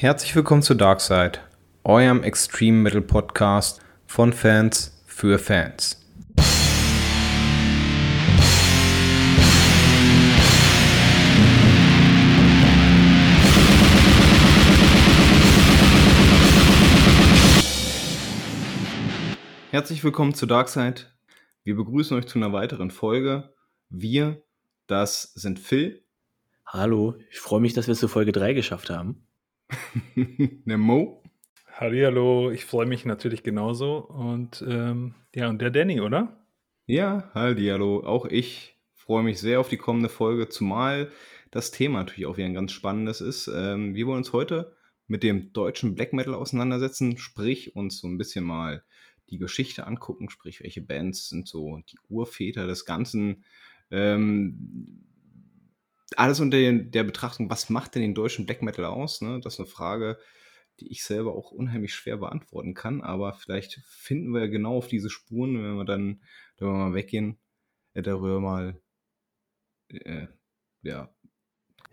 Herzlich willkommen zu Darkside, eurem Extreme Metal Podcast von Fans für Fans. Herzlich willkommen zu Darkside. Wir begrüßen euch zu einer weiteren Folge. Wir, das sind Phil. Hallo, ich freue mich, dass wir es zu Folge 3 geschafft haben. Der Mo. Hallo, ich freue mich natürlich genauso. Und ähm, ja, und der Danny, oder? Ja, hallo. Auch ich freue mich sehr auf die kommende Folge, zumal das Thema natürlich auch wieder ein ganz spannendes ist. Ähm, wir wollen uns heute mit dem deutschen Black Metal auseinandersetzen, sprich uns so ein bisschen mal die Geschichte angucken, sprich welche Bands sind so die Urväter des Ganzen. Ähm, alles unter der Betrachtung, was macht denn den deutschen Black Metal aus? Ne? Das ist eine Frage, die ich selber auch unheimlich schwer beantworten kann, aber vielleicht finden wir genau auf diese Spuren, wenn wir dann darüber mal weggehen, äh, darüber mal, äh, ja.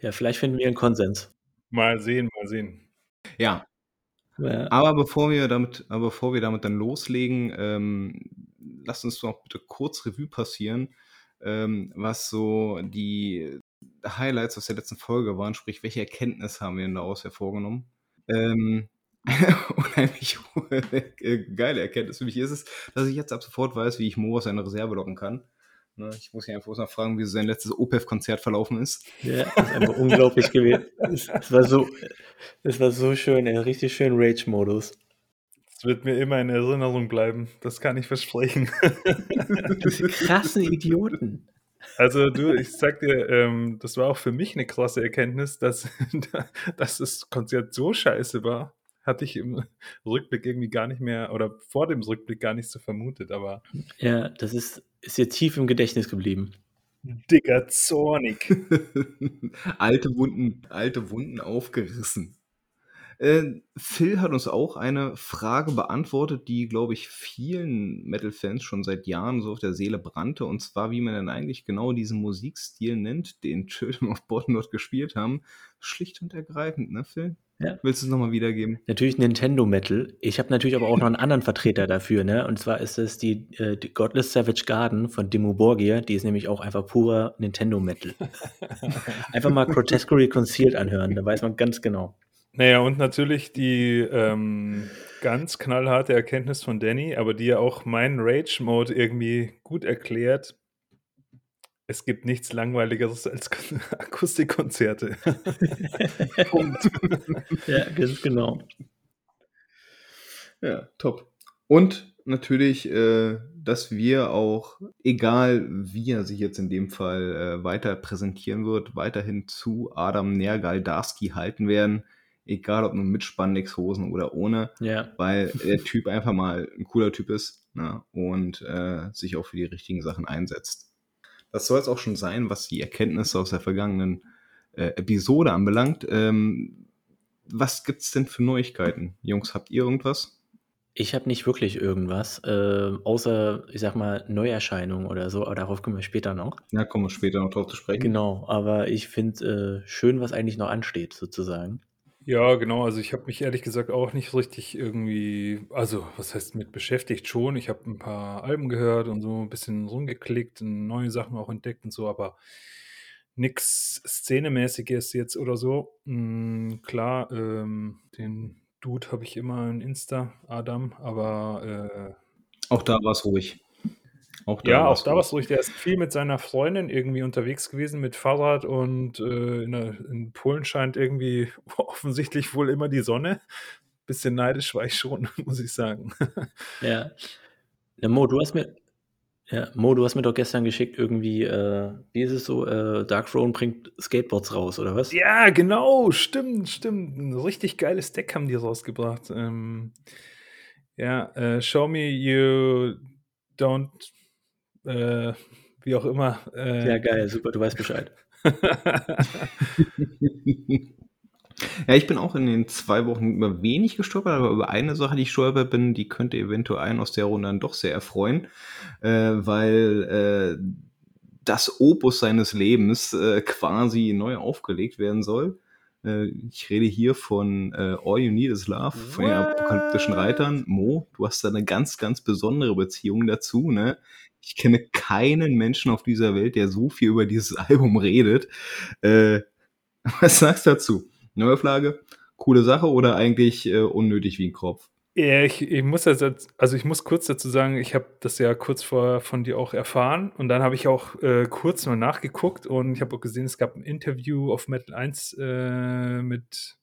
Ja, vielleicht finden wir einen Konsens. Mal sehen, mal sehen. Ja. ja. Aber bevor wir damit, aber bevor wir damit dann loslegen, ähm, lasst uns doch bitte kurz Revue passieren, ähm, was so die Highlights aus der letzten Folge waren, sprich, welche Erkenntnis haben wir denn daraus hervorgenommen? Ähm, unheimlich geile Erkenntnis für mich ist es, dass ich jetzt ab sofort weiß, wie ich Mo aus seiner Reserve locken kann. Ne, ich muss ihn einfach noch fragen, wie sein letztes OPEF-Konzert verlaufen ist. Ja, das ist einfach unglaublich gewesen. Es war so, es war so schön, ein richtig schön Rage-Modus. Es wird mir immer in Erinnerung bleiben, das kann ich versprechen. Diese krassen Idioten. Also du, ich sag dir, ähm, das war auch für mich eine krasse Erkenntnis, dass, dass das Konzert so scheiße war. Hatte ich im Rückblick irgendwie gar nicht mehr oder vor dem Rückblick gar nicht so vermutet, aber. Ja, das ist, ist dir tief im Gedächtnis geblieben. Digger, zornig. alte Wunden, alte Wunden aufgerissen. Äh, Phil hat uns auch eine Frage beantwortet, die, glaube ich, vielen Metal-Fans schon seit Jahren so auf der Seele brannte. Und zwar, wie man denn eigentlich genau diesen Musikstil nennt, den Children of Bottom dort gespielt haben. Schlicht und ergreifend, ne, Phil? Ja. Willst du es nochmal wiedergeben? Natürlich Nintendo Metal. Ich habe natürlich aber auch noch einen anderen Vertreter dafür, ne? Und zwar ist es die, äh, die Godless Savage Garden von Demo Borgia. Die ist nämlich auch einfach purer Nintendo Metal. einfach mal Grotesquely Concealed anhören, da weiß man ganz genau. Naja, und natürlich die ähm, ganz knallharte Erkenntnis von Danny, aber die ja auch meinen Rage-Mode irgendwie gut erklärt. Es gibt nichts Langweiligeres als Akustikkonzerte. Punkt. ja, ganz genau. Ja, top. Und natürlich, äh, dass wir auch, egal wie er sich jetzt in dem Fall äh, weiter präsentieren wird, weiterhin zu Adam Nergal-Darski halten werden egal ob nur mit Spandex-Hosen oder ohne, ja. weil der Typ einfach mal ein cooler Typ ist ne, und äh, sich auch für die richtigen Sachen einsetzt. Das soll es auch schon sein, was die Erkenntnisse aus der vergangenen äh, Episode anbelangt. Ähm, was gibt's denn für Neuigkeiten? Jungs, habt ihr irgendwas? Ich habe nicht wirklich irgendwas, äh, außer, ich sag mal, Neuerscheinungen oder so, aber darauf kommen wir später noch. Ja, kommen wir später noch drauf zu sprechen. Genau, aber ich finde äh, schön, was eigentlich noch ansteht, sozusagen. Ja, genau. Also ich habe mich ehrlich gesagt auch nicht richtig irgendwie, also was heißt mit beschäftigt schon. Ich habe ein paar Alben gehört und so ein bisschen rumgeklickt und neue Sachen auch entdeckt und so, aber nichts Szenemäßiges jetzt oder so. Mm, klar, ähm, den Dude habe ich immer in Insta, Adam, aber äh, Auch da war es ruhig. Auch da ja, auch da war es ruhig. Der ist viel mit seiner Freundin irgendwie unterwegs gewesen mit Fahrrad und äh, in, der, in, Polen scheint irgendwie offensichtlich wohl immer die Sonne. Bisschen neidisch war ich schon, muss ich sagen. Ja. ja Mo, du hast mir, ja, Mo, du hast mir doch gestern geschickt, irgendwie, äh, wie ist es so, äh, Dark Throne bringt Skateboards raus, oder was? Ja, genau, stimmt, stimmt. Ein richtig geiles Deck haben die rausgebracht. Ähm, ja, äh, Show Me You Don't äh, wie auch immer. Äh, ja, geil, super, du weißt Bescheid. ja, ich bin auch in den zwei Wochen über wenig gestolpert, aber über eine Sache, die ich stolpert bin, die könnte eventuell einen aus der Runde dann doch sehr erfreuen, äh, weil äh, das Opus seines Lebens äh, quasi neu aufgelegt werden soll. Äh, ich rede hier von äh, All You Need Is Love, von den apokalyptischen Reitern. Mo, du hast da eine ganz, ganz besondere Beziehung dazu, ne? Ich kenne keinen Menschen auf dieser Welt, der so viel über dieses Album redet. Äh, was sagst du dazu? Neuauflage? Coole Sache oder eigentlich äh, unnötig wie ein Kropf? Ja, ich, ich muss also, also ich muss kurz dazu sagen, ich habe das ja kurz vorher von dir auch erfahren und dann habe ich auch äh, kurz mal nachgeguckt und ich habe auch gesehen, es gab ein Interview auf Metal 1 äh, mit,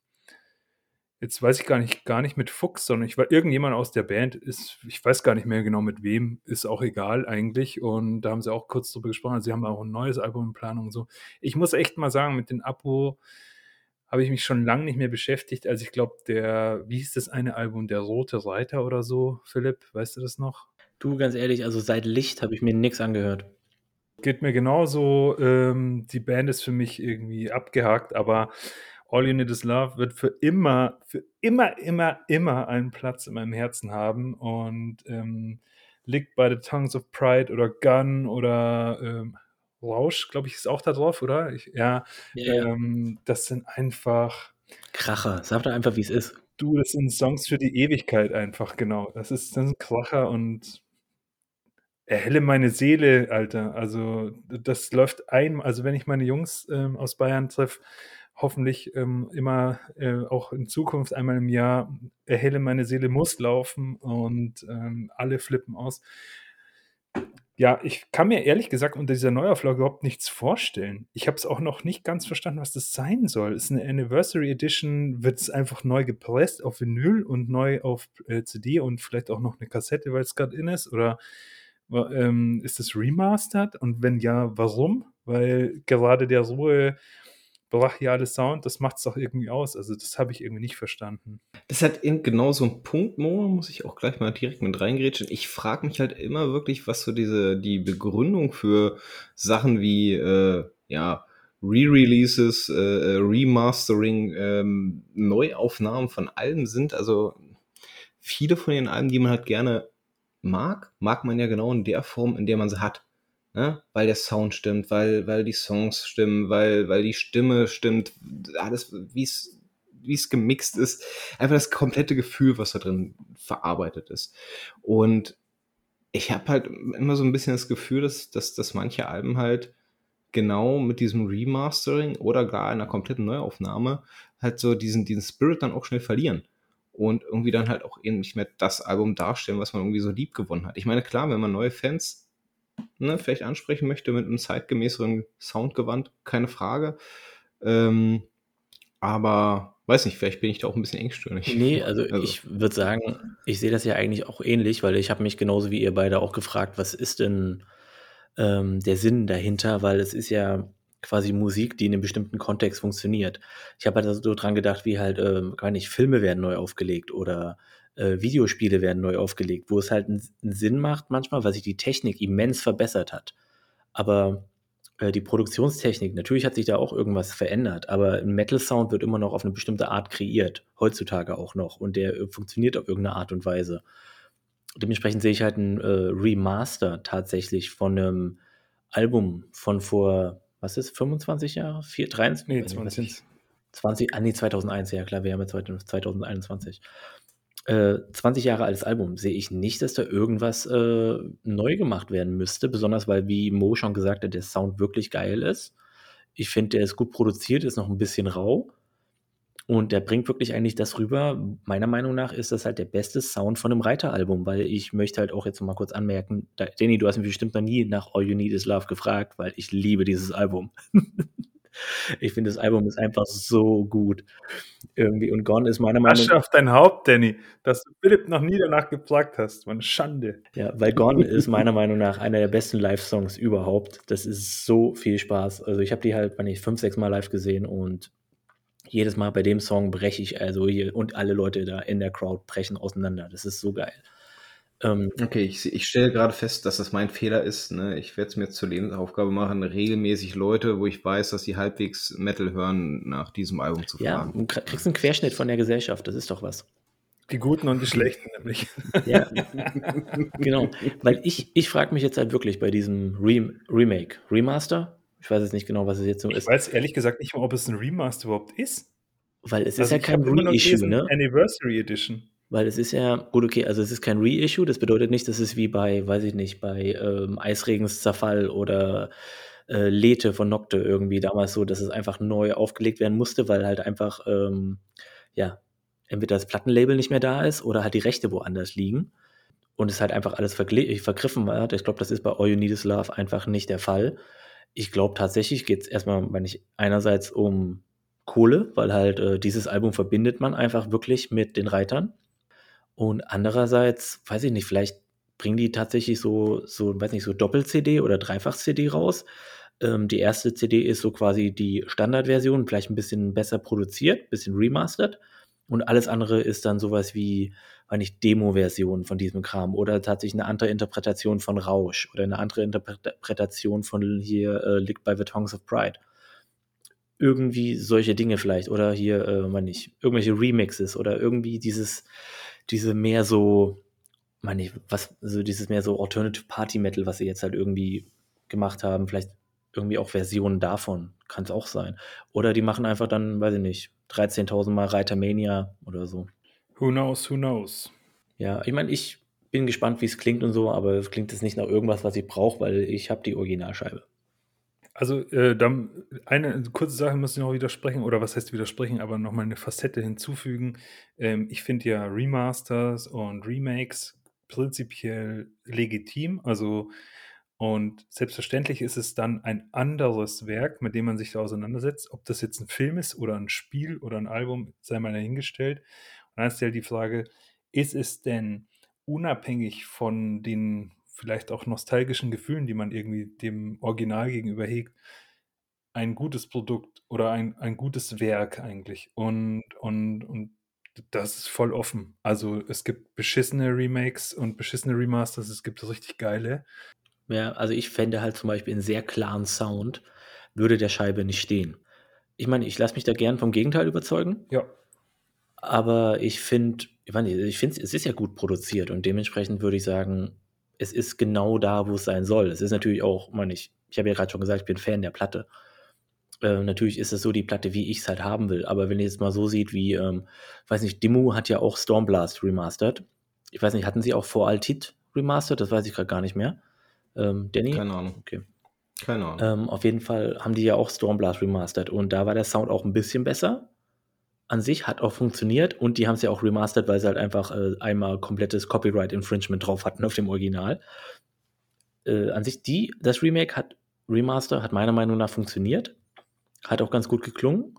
jetzt weiß ich gar nicht, gar nicht mit Fuchs, sondern ich war irgendjemand aus der Band, ist, ich weiß gar nicht mehr genau mit wem, ist auch egal eigentlich und da haben sie auch kurz drüber gesprochen, also sie haben auch ein neues Album in Planung und so. Ich muss echt mal sagen, mit den Abo habe ich mich schon lange nicht mehr beschäftigt. Also ich glaube, der, wie hieß das eine Album, der Rote Reiter oder so, Philipp, weißt du das noch? Du, ganz ehrlich, also seit Licht habe ich mir nichts angehört. Geht mir genauso. Ähm, die Band ist für mich irgendwie abgehakt, aber All You Need Is Love wird für immer, für immer, immer, immer einen Platz in meinem Herzen haben und ähm, liegt bei The Tongues of Pride oder Gun oder ähm, Rausch, glaube ich, ist auch da drauf, oder? Ich, ja, ja, ähm, das sind einfach. Kracher, sag doch einfach, wie es ist. Du, das sind Songs für die Ewigkeit einfach, genau. Das ist, ein Kracher und erhelle meine Seele, Alter. Also, das läuft ein, also wenn ich meine Jungs ähm, aus Bayern treffe, hoffentlich ähm, immer äh, auch in Zukunft einmal im Jahr, erhelle meine Seele muss laufen und ähm, alle flippen aus. Ja, ich kann mir ehrlich gesagt unter dieser Neuauflage überhaupt nichts vorstellen. Ich habe es auch noch nicht ganz verstanden, was das sein soll. Ist eine Anniversary Edition, wird es einfach neu gepresst auf Vinyl und neu auf äh, CD und vielleicht auch noch eine Kassette, weil es gerade in ist? Oder ähm, ist es remastered? Und wenn ja, warum? Weil gerade der rohe brachiale Sound, das macht es doch irgendwie aus. Also das habe ich irgendwie nicht verstanden. Das hat eben genau so ein Punkt, Mo, muss ich auch gleich mal direkt mit reingrätschen. Ich frage mich halt immer wirklich, was so diese, die Begründung für Sachen wie, äh, ja, Re-Releases, äh, äh, Remastering, ähm, Neuaufnahmen von Alben sind. Also viele von den Alben, die man halt gerne mag, mag man ja genau in der Form, in der man sie hat ne? weil der Sound stimmt, weil, weil die Songs stimmen, weil, weil die Stimme stimmt, alles, wie es gemixt ist, einfach das komplette Gefühl, was da drin verarbeitet ist. Und ich habe halt immer so ein bisschen das Gefühl, dass, dass, dass manche Alben halt genau mit diesem Remastering oder gar einer kompletten Neuaufnahme halt so diesen, diesen Spirit dann auch schnell verlieren und irgendwie dann halt auch eben nicht mehr das Album darstellen, was man irgendwie so lieb gewonnen hat. Ich meine, klar, wenn man neue Fans ne, vielleicht ansprechen möchte mit einem zeitgemäßeren Soundgewand, keine Frage. Ähm, aber weiß nicht, vielleicht bin ich da auch ein bisschen engstirnig. Nee, also, also. ich würde sagen, ich sehe das ja eigentlich auch ähnlich, weil ich habe mich genauso wie ihr beide auch gefragt, was ist denn ähm, der Sinn dahinter, weil es ist ja quasi Musik, die in einem bestimmten Kontext funktioniert. Ich habe halt so dran gedacht, wie halt, ähm, gar nicht, Filme werden neu aufgelegt oder äh, Videospiele werden neu aufgelegt, wo es halt einen, Sinn macht manchmal, weil sich die Technik immens verbessert hat. Aber äh, die Produktionstechnik, natürlich hat sich da auch irgendwas verändert, aber ein Metal-Sound wird immer noch auf eine bestimmte Art kreiert, heutzutage auch noch, und der äh, funktioniert auf irgendeine Art und Weise. Dementsprechend sehe ich halt ein äh, Remaster tatsächlich von einem Album von vor, was ist, 25 Jahre? 4, 23? Nee, 20. 20, ah nee, 2001, ja klar, wir haben ja 2021 äh, 20 Jahre altes Album sehe ich nicht, dass da irgendwas äh, neu gemacht werden müsste, besonders weil, wie Mo schon gesagt hat, der Sound wirklich geil ist. Ich finde, der ist gut produziert, ist noch ein bisschen rau. Und der bringt wirklich eigentlich das rüber. Meiner Meinung nach ist das halt der beste Sound von einem Reiteralbum, weil ich möchte halt auch jetzt noch mal kurz anmerken, da, Danny, du hast mich bestimmt noch nie nach All You Need Is Love gefragt, weil ich liebe dieses Album. Ich finde, das Album ist einfach so gut. Irgendwie. Und Gone ist meiner Meinung nach. auf dein Haupt, Danny, dass du Philipp noch nie danach gefragt hast. Man Schande. Ja, weil Gone ist meiner Meinung nach einer der besten Live-Songs überhaupt. Das ist so viel Spaß. Also, ich habe die halt, wenn ich fünf, sechs Mal live gesehen und jedes Mal bei dem Song breche ich, also hier, und alle Leute da in der Crowd brechen auseinander. Das ist so geil. Ähm, okay, ich, ich stelle gerade fest, dass das mein Fehler ist. Ne? Ich werde es mir zur Lebensaufgabe machen, regelmäßig Leute, wo ich weiß, dass sie halbwegs Metal hören, nach diesem Album zu fragen. Ja, du kriegst einen Querschnitt von der Gesellschaft, das ist doch was. Die Guten und die Schlechten nämlich. Ja, genau. Weil ich, ich frage mich jetzt halt wirklich bei diesem Re Remake, Remaster, ich weiß jetzt nicht genau, was es jetzt so ist. Ich weiß ehrlich gesagt nicht mal, ob es ein Remaster überhaupt ist. Weil es ist Also ja ich kein Reissue, ne? Anniversary Edition. Weil es ist ja, gut, okay, also es ist kein Reissue, das bedeutet nicht, dass es wie bei, weiß ich nicht, bei ähm, Eisregens oder äh, Lethe von Nocte irgendwie damals so, dass es einfach neu aufgelegt werden musste, weil halt einfach, ähm, ja, entweder das Plattenlabel nicht mehr da ist oder halt die Rechte woanders liegen und es halt einfach alles vergli- vergriffen war. Ich glaube, das ist bei All You Need Is Love einfach nicht der Fall. Ich glaube tatsächlich geht es erstmal, wenn ich einerseits um Kohle, weil halt äh, dieses Album verbindet man einfach wirklich mit den Reitern. Und andererseits, weiß ich nicht, vielleicht bringen die tatsächlich so, so, weiß nicht, so Doppel-CD oder Dreifach-CD raus. Ähm, die erste CD ist so quasi die Standardversion, vielleicht ein bisschen besser produziert, ein bisschen remastered. Und alles andere ist dann sowas wie, weiß nicht, Demo-Version von diesem Kram oder tatsächlich eine andere Interpretation von Rausch oder eine andere Interpretation von hier äh, Licked by the Tongues of Pride. Irgendwie solche Dinge vielleicht oder hier, äh, weiß nicht, irgendwelche Remixes oder irgendwie dieses, diese mehr so, meine ich, was, so dieses mehr so Alternative Party Metal, was sie jetzt halt irgendwie gemacht haben, vielleicht irgendwie auch Versionen davon, kann es auch sein. Oder die machen einfach dann, weiß ich nicht, 13.000 Mal Reitermania oder so. Who knows, who knows. Ja, ich meine, ich bin gespannt, wie es klingt und so, aber es klingt jetzt nicht nach irgendwas, was ich brauche, weil ich habe die Originalscheibe. Also, äh, dann eine kurze Sache muss ich noch widersprechen, oder was heißt widersprechen, aber nochmal eine Facette hinzufügen. Ähm, ich finde ja Remasters und Remakes prinzipiell legitim. Also, und selbstverständlich ist es dann ein anderes Werk, mit dem man sich da auseinandersetzt. Ob das jetzt ein Film ist oder ein Spiel oder ein Album, sei mal dahingestellt. Und dann ist ja die Frage, ist es denn unabhängig von den vielleicht auch nostalgischen Gefühlen, die man irgendwie dem Original gegenüber hegt, ein gutes Produkt oder ein, ein gutes Werk eigentlich. Und, und, und das ist voll offen. Also es gibt beschissene Remakes und beschissene Remasters, es gibt richtig geile. Ja, also ich fände halt zum Beispiel einen sehr klaren Sound würde der Scheibe nicht stehen. Ich meine, ich lasse mich da gern vom Gegenteil überzeugen, Ja, aber ich finde, ich meine, ich finde, es ist ja gut produziert und dementsprechend würde ich sagen, es ist genau da, wo es sein soll. Es ist natürlich auch, meine ich, ich habe ja gerade schon gesagt, ich bin Fan der Platte. Äh, natürlich ist es so die Platte, wie ich es halt haben will. Aber wenn ihr jetzt mal so sieht, wie, ähm, weiß nicht, Dimmu hat ja auch Stormblast remastered. Ich weiß nicht, hatten sie auch vor Altit remastered? Das weiß ich gerade gar nicht mehr. Ähm, Danny? Keine Ahnung. Okay. Keine Ahnung. Ähm, auf jeden Fall haben die ja auch Stormblast remastered und da war der Sound auch ein bisschen besser. An sich hat auch funktioniert und die haben es ja auch remastered, weil sie halt einfach äh, einmal komplettes Copyright Infringement drauf hatten auf dem Original. Äh, an sich die, das Remake hat Remaster hat meiner Meinung nach funktioniert, hat auch ganz gut geklungen,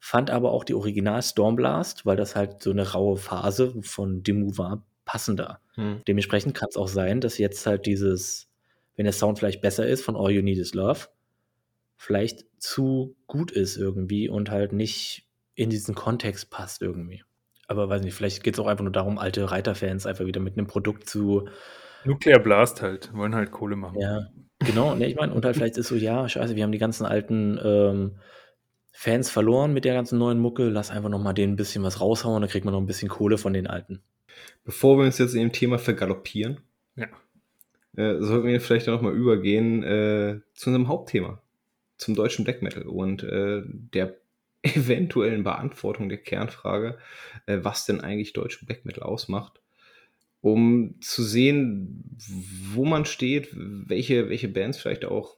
fand aber auch die Original Stormblast, weil das halt so eine raue Phase von Demu war, passender. Hm. Dementsprechend kann es auch sein, dass jetzt halt dieses, wenn der Sound vielleicht besser ist von All You Need Is Love, vielleicht zu gut ist irgendwie und halt nicht in diesen Kontext passt irgendwie. Aber weiß nicht, vielleicht geht es auch einfach nur darum, alte Reiterfans einfach wieder mit einem Produkt zu, Nuclear Blast halt, wollen halt Kohle machen. ja, genau, ne, ich meine, und halt vielleicht ist so, ja, scheiße, wir haben die ganzen alten ähm, Fans verloren mit der ganzen neuen Mucke, lass einfach noch mal denen ein bisschen was raushauen, dann kriegt man noch ein bisschen Kohle von den alten. Bevor wir uns jetzt in dem Thema vergaloppieren, Ja. äh, sollten wir vielleicht noch mal übergehen äh, zu unserem Hauptthema, zum deutschen Black Metal und äh, der eventuellen Beantwortung der Kernfrage, äh, was denn eigentlich deutschen Black Metal ausmacht, um zu sehen, wo man steht, welche, welche Bands vielleicht auch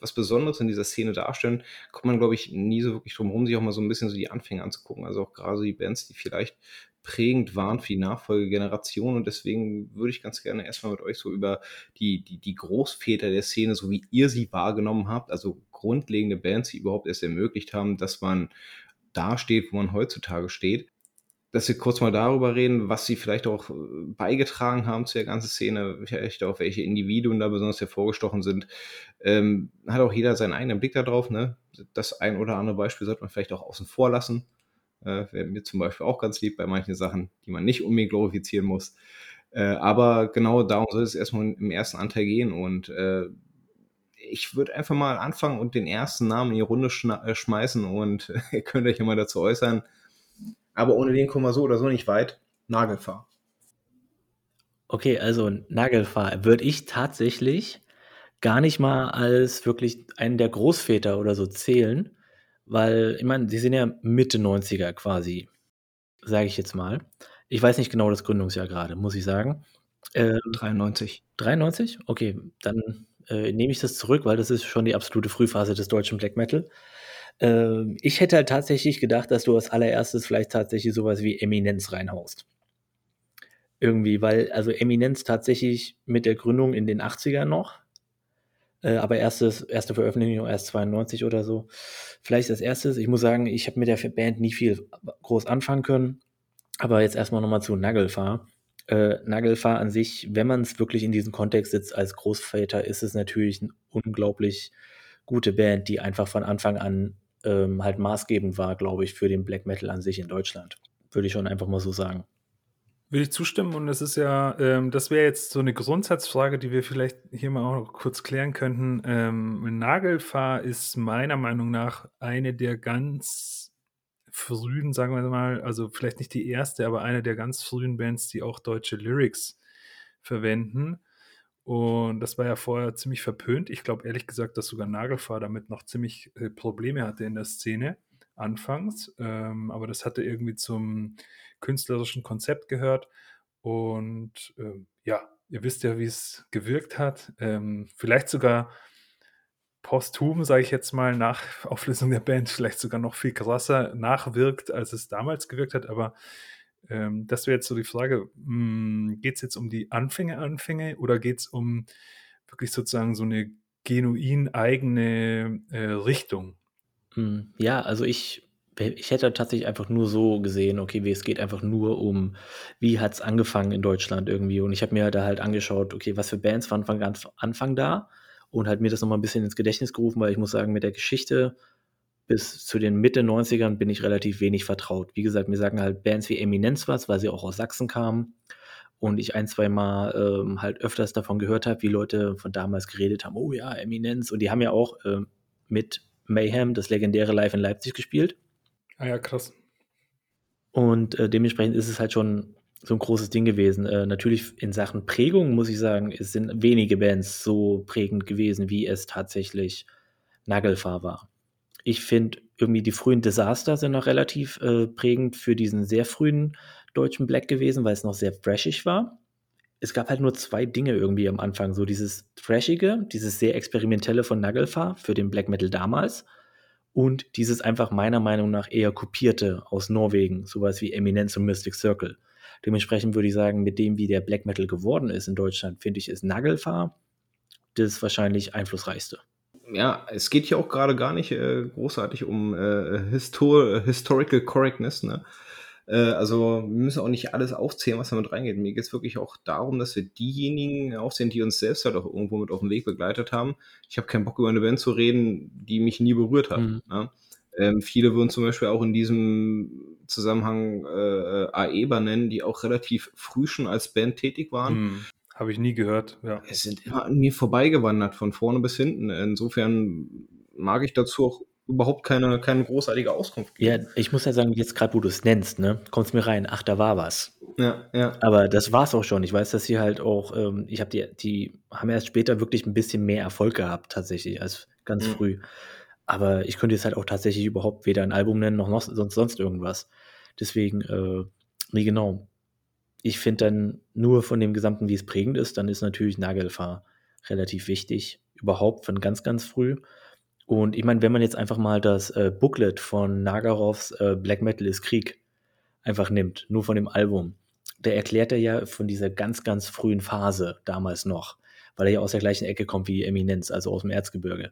was Besonderes in dieser Szene darstellen, kommt man, glaube ich, nie so wirklich drum herum, sich auch mal so ein bisschen so die Anfänge anzugucken. Also auch gerade so die Bands, die vielleicht prägend waren für die Nachfolgegeneration. Und deswegen würde ich ganz gerne erstmal mit euch so über die, die, die Großväter der Szene, so wie ihr sie wahrgenommen habt, also grundlegende Bands, die überhaupt erst ermöglicht haben, dass man da steht, wo man heutzutage steht. Dass wir kurz mal darüber reden, was sie vielleicht auch äh, beigetragen haben zu der ganzen Szene, vielleicht auch welche Individuen da besonders hervorgestochen sind. Ähm, hat auch jeder seinen eigenen Blick darauf. Ne? Das ein oder andere Beispiel sollte man vielleicht auch außen vor lassen. Äh, Wäre mir zum Beispiel auch ganz lieb bei manchen Sachen, die man nicht unbedingt glorifizieren muss. Äh, aber genau darum soll es erstmal im ersten Anteil gehen. Und äh, ich würde einfach mal anfangen und den ersten Namen in die Runde äh, schmeißen und ihr könnt euch immer dazu äußern. Aber ohne den kommen wir so oder so nicht weit. Nagelfahr. Okay, also Nagelfahr würde ich tatsächlich gar nicht mal als wirklich einen der Großväter oder so zählen, weil, ich meine, sie sind ja Mitte 90er quasi, sage ich jetzt mal. Ich weiß nicht genau das Gründungsjahr gerade, muss ich sagen. Ähm, 93. 93? Okay, dann äh, nehme ich das zurück, weil das ist schon die absolute Frühphase des deutschen Black Metal. Ähm, ich hätte halt tatsächlich gedacht, dass du als allererstes vielleicht tatsächlich sowas wie Eminenz reinhaust. Irgendwie, weil, also Eminenz tatsächlich mit der Gründung in den 80ern noch, äh, aber erstes, erste Veröffentlichung erst 92 oder so. Vielleicht als erstes, ich muss sagen, ich habe mit der Band nie viel groß anfangen können, aber jetzt erstmal nochmal zu Nagelfahr. Äh, Nagelfahr an sich, wenn man es wirklich in diesem Kontext sitzt als Großväter, ist es natürlich eine unglaublich gute Band, die einfach von Anfang an ähm, halt maßgebend war, glaube ich, für den Black Metal an sich in Deutschland. Würde ich schon einfach mal so sagen. Würde ich zustimmen und es ist ja, ähm, das wäre jetzt so eine Grundsatzfrage, die wir vielleicht hier mal auch noch kurz klären könnten. Ähm, Nagelfahr ist meiner Meinung nach eine der ganz frühen, sagen wir mal, also vielleicht nicht die erste, aber eine der ganz frühen Bands, die auch deutsche Lyrics verwenden. Und das war ja vorher ziemlich verpönt. Ich glaube ehrlich gesagt, dass sogar Nagelfahr damit noch ziemlich äh, Probleme hatte in der Szene anfangs. Ähm, aber das hatte irgendwie zum künstlerischen Konzept gehört. Und ähm, ja, ihr wisst ja, wie es gewirkt hat. Ähm, vielleicht sogar posthum, sage ich jetzt mal, nach Auflösung der Band, vielleicht sogar noch viel krasser nachwirkt, als es damals gewirkt hat. Aber ähm, das wäre jetzt so die Frage, hm, geht es jetzt um die Anfänge, Anfänge oder geht es um wirklich sozusagen so eine genuin eigene äh, Richtung? Hm, ja, also ich ich hätte tatsächlich einfach nur so gesehen, okay, es geht einfach nur um, wie hat es angefangen in Deutschland irgendwie. Und ich habe mir da halt angeschaut, okay, was für Bands waren von Anfang da und halt mir das nochmal ein bisschen ins Gedächtnis gerufen, weil ich muss sagen, mit der Geschichte bis zu den Mitte 90ern bin ich relativ wenig vertraut. Wie gesagt, mir sagen halt Bands wie Eminenz was, weil sie auch aus Sachsen kamen und ich ein, zwei Mal ähm, halt öfters davon gehört habe, wie Leute von damals geredet haben, oh ja, Eminenz. Und die haben ja auch äh, mit Mayhem das legendäre Live in Leipzig gespielt. Ah ja, krass. Und äh, dementsprechend ist es halt schon so ein großes Ding gewesen. Äh, natürlich in Sachen Prägung muss ich sagen, es sind wenige Bands so prägend gewesen, wie es tatsächlich Nagelfahr war. Ich finde irgendwie die frühen Desaster sind noch relativ äh, prägend für diesen sehr frühen deutschen Black gewesen, weil es noch sehr freshig war. Es gab halt nur zwei Dinge irgendwie am Anfang. So dieses Thrashige, dieses sehr experimentelle von Nagelfahr für den Black Metal damals und dieses einfach meiner Meinung nach eher kopierte aus Norwegen, sowas wie Eminence und Mystic Circle. Dementsprechend würde ich sagen, mit dem, wie der Black Metal geworden ist in Deutschland, finde ich, ist Nagelfahr das wahrscheinlich einflussreichste. Ja, es geht hier auch gerade gar nicht äh, großartig um äh, Histor Historical Correctness, ne? Äh, also wir müssen auch nicht alles aufzählen, was damit reingeht. Mir geht es wirklich auch darum, dass wir diejenigen aufsehen, die uns selbst halt auch irgendwo mit auf dem Weg begleitet haben. Ich habe keinen Bock über eine Band zu reden, die mich nie berührt hat. Mhm. Ne? Ähm, viele würden zum Beispiel auch in diesem Zusammenhang äh, AEBA nennen, die auch relativ früh schon als Band tätig waren. Mhm. Habe ich nie gehört, ja. Es sind immer an mir vorbeigewandert, von vorne bis hinten. Insofern mag ich dazu auch überhaupt keine, keine großartige Auskunft geben. Ja, ich muss ja sagen, jetzt gerade, wo du es nennst, ne, kommt es mir rein, ach, da war was. Ja, ja. Aber das war es auch schon. Ich weiß, dass sie halt auch, ähm, ich habe die, die haben erst später wirklich ein bisschen mehr Erfolg gehabt, tatsächlich, als ganz mhm. früh. Aber ich könnte jetzt halt auch tatsächlich überhaupt weder ein Album nennen, noch, noch sonst, sonst irgendwas. Deswegen, äh, nee, genau. Ich finde dann nur von dem Gesamten, wie es prägend ist, dann ist natürlich Nagelfahr relativ wichtig. Überhaupt von ganz, ganz früh. Und ich meine, wenn man jetzt einfach mal das äh, Booklet von Nagarovs äh, Black Metal ist Krieg einfach nimmt, nur von dem Album, der erklärt er ja von dieser ganz, ganz frühen Phase damals noch, weil er ja aus der gleichen Ecke kommt wie Eminenz, also aus dem Erzgebirge.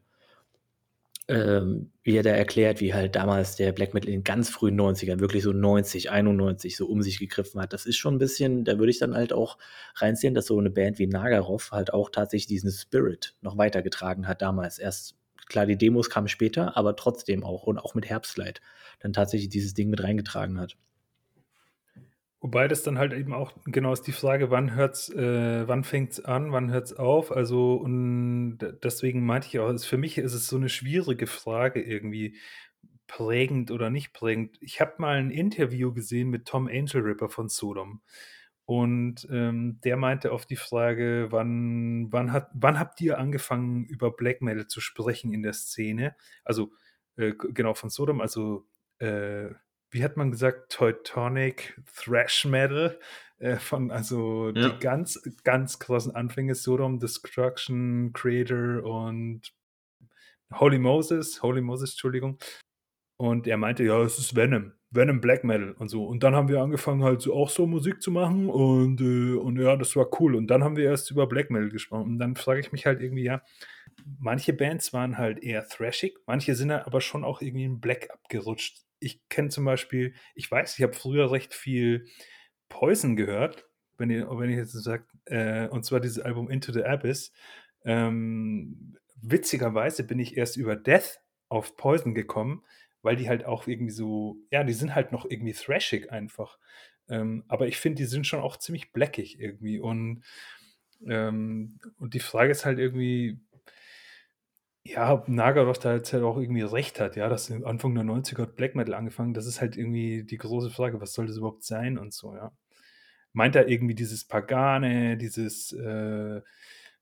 Ähm, wie er da erklärt, wie halt damals der Black Metal in ganz frühen 90ern, wirklich so 90, 91 so um sich gegriffen hat. Das ist schon ein bisschen, da würde ich dann halt auch reinziehen, dass so eine Band wie Nagarov halt auch tatsächlich diesen Spirit noch weitergetragen hat damals. Erst Klar, die Demos kamen später, aber trotzdem auch und auch mit Herbstlight dann tatsächlich dieses Ding mit reingetragen hat. Wobei das dann halt eben auch genau ist die Frage, wann hört's, äh, wann fängt's an, wann hört's auf? Also und deswegen meinte ich auch, für mich ist es so eine schwierige Frage irgendwie prägend oder nicht prägend. Ich habe mal ein Interview gesehen mit Tom Angel Ripper von Sodom. Und ähm, der meinte auf die Frage, wann, wann, hat, wann habt ihr angefangen, über Black Metal zu sprechen in der Szene? Also äh, genau, von Sodom, also, äh, wie hat man gesagt, Teutonic Thrash Metal, äh, von also Ja. die ganz, ganz krassen Anfänge, Sodom, Destruction, Creator und Holy Moses, Holy Moses, Entschuldigung. Und er meinte, ja, es ist Venom, Venom Black Metal und so. Und dann haben wir angefangen, halt so auch so Musik zu machen und, äh, und ja, das war cool. Und dann haben wir erst über Black Metal gesprochen. Und dann frage ich mich halt irgendwie, ja, manche Bands waren halt eher thrashig, manche sind ja aber schon auch irgendwie in Black abgerutscht. Ich kenne zum Beispiel, ich weiß, ich habe früher recht viel Poison gehört, wenn ihr, wenn ich jetzt sage, äh, und zwar dieses Album Into the Abyss. Ähm, witzigerweise bin ich erst über Death auf Poison gekommen, weil die halt auch irgendwie so, ja, die sind halt noch irgendwie thrashig einfach. Ähm, aber ich finde, die sind schon auch ziemlich blackig irgendwie. Und, ähm, und die Frage ist halt irgendwie, ja, ob Nagaroth da jetzt halt auch irgendwie recht hat, ja, dass Anfang der 90er hat Black Metal angefangen, das ist halt irgendwie die große Frage, was soll das überhaupt sein und so, ja. Meint er irgendwie dieses Pagane, dieses äh,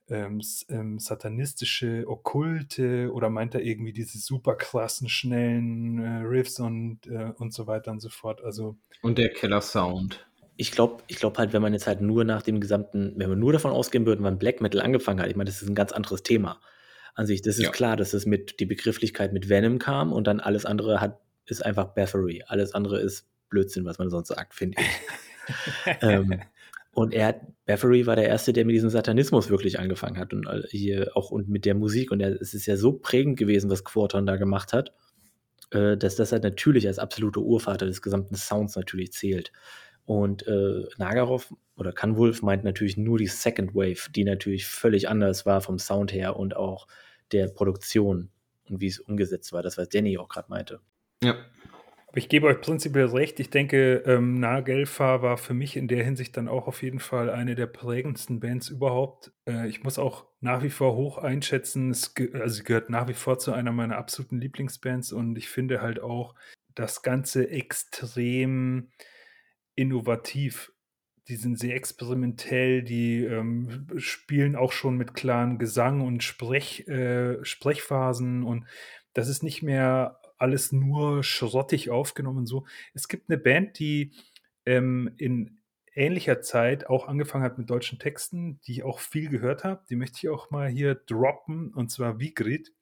ähm, ähm, satanistische, okkulte oder meint er irgendwie diese super krassen, schnellen äh, Riffs und, äh, und so weiter und so fort? Also. Und der Keller-Sound. Ich glaube ich glaub halt, wenn man jetzt halt nur nach dem gesamten, wenn wir nur davon ausgehen würden, wann Black Metal angefangen hat, ich meine, das ist ein ganz anderes Thema an sich. Das ist ja. klar, dass es mit die Begrifflichkeit mit Venom kam und dann alles andere hat, ist einfach Bathory. Alles andere ist Blödsinn, was man sonst sagt, finde ich. ähm, und er, Bathory war der Erste, der mit diesem Satanismus wirklich angefangen hat und hier auch und mit der Musik. Und er, es ist ja so prägend gewesen, was Quarton da gemacht hat, äh, dass das halt natürlich als absoluter Urvater des gesamten Sounds natürlich zählt. Und äh, Nagarov oder Kanwulf meint natürlich nur die Second Wave, die natürlich völlig anders war vom Sound her und auch der Produktion und wie es umgesetzt war. Das, was Danny auch gerade meinte. Ja. Ich gebe euch prinzipiell recht. Ich denke, ähm, Nagelfa war für mich in der Hinsicht dann auch auf jeden Fall eine der prägendsten Bands überhaupt. Äh, ich muss auch nach wie vor hoch einschätzen. Es ge also sie gehört nach wie vor zu einer meiner absoluten Lieblingsbands und ich finde halt auch das Ganze extrem innovativ. Die sind sehr experimentell, die ähm, spielen auch schon mit klaren Gesang und Sprech, äh, Sprechphasen und das ist nicht mehr alles nur schrottig aufgenommen. So. Es gibt eine Band, die ähm, in ähnlicher Zeit auch angefangen hat mit deutschen Texten, die ich auch viel gehört habe. Die möchte ich auch mal hier droppen, und zwar Vigrid.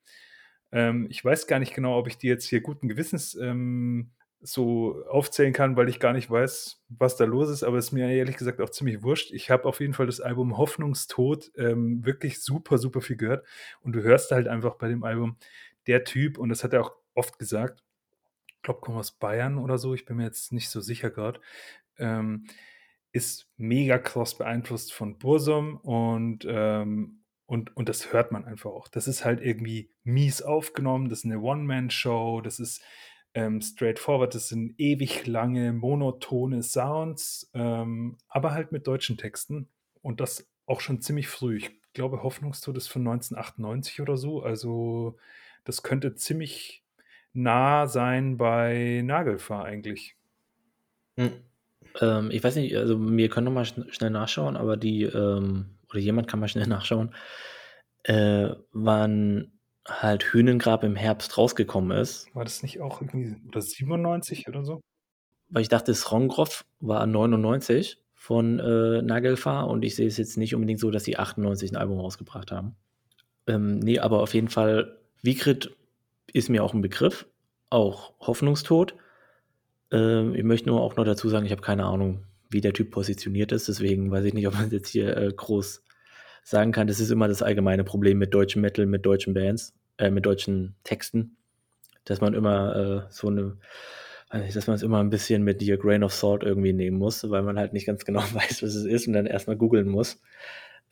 Ähm, ich weiß gar nicht genau, ob ich die jetzt hier guten Gewissens ähm, so aufzählen kann, weil ich gar nicht weiß, was da los ist, aber es ist mir ehrlich gesagt auch ziemlich wurscht. Ich habe auf jeden Fall das Album Hoffnungstod ähm, wirklich super, super viel gehört und du hörst halt einfach bei dem Album, der Typ, und das hat er auch oft gesagt, ich glaube, kommt aus Bayern oder so, ich bin mir jetzt nicht so sicher gerade, ähm, ist mega krass beeinflusst von Bursum und, ähm, und, und das hört man einfach auch. Das ist halt irgendwie mies aufgenommen, das ist eine One-Man-Show, das ist ähm, straightforward, das sind ewig lange, monotone Sounds, ähm, aber halt mit deutschen Texten und das auch schon ziemlich früh. Ich glaube, Hoffnungstod ist von 1998 oder so, also das könnte ziemlich nah sein bei Nagelfahr eigentlich. Hm. Ähm, ich weiß nicht, also wir können noch mal schn schnell nachschauen, aber die, ähm, oder jemand kann mal schnell nachschauen, äh, wann halt Hühnengrab im Herbst rausgekommen ist. War das nicht auch irgendwie, oder 97 oder so? Weil ich dachte, Srongroff war 99 von äh, Nagelfahr und ich sehe es jetzt nicht unbedingt so, dass sie 98 ein Album rausgebracht haben. Ähm, nee, aber auf jeden Fall, Vigrid ist mir auch ein Begriff, auch Hoffnungstod. Ähm, ich möchte nur auch noch dazu sagen, ich habe keine Ahnung, wie der Typ positioniert ist, deswegen weiß ich nicht, ob man jetzt hier äh, groß sagen kann. Das ist immer das allgemeine Problem mit deutschem Metal, mit deutschen Bands, äh, mit deutschen Texten, dass man immer äh, so eine, dass man es immer ein bisschen mit dir Grain of Salt irgendwie nehmen muss, weil man halt nicht ganz genau weiß, was es ist und dann erstmal googeln muss.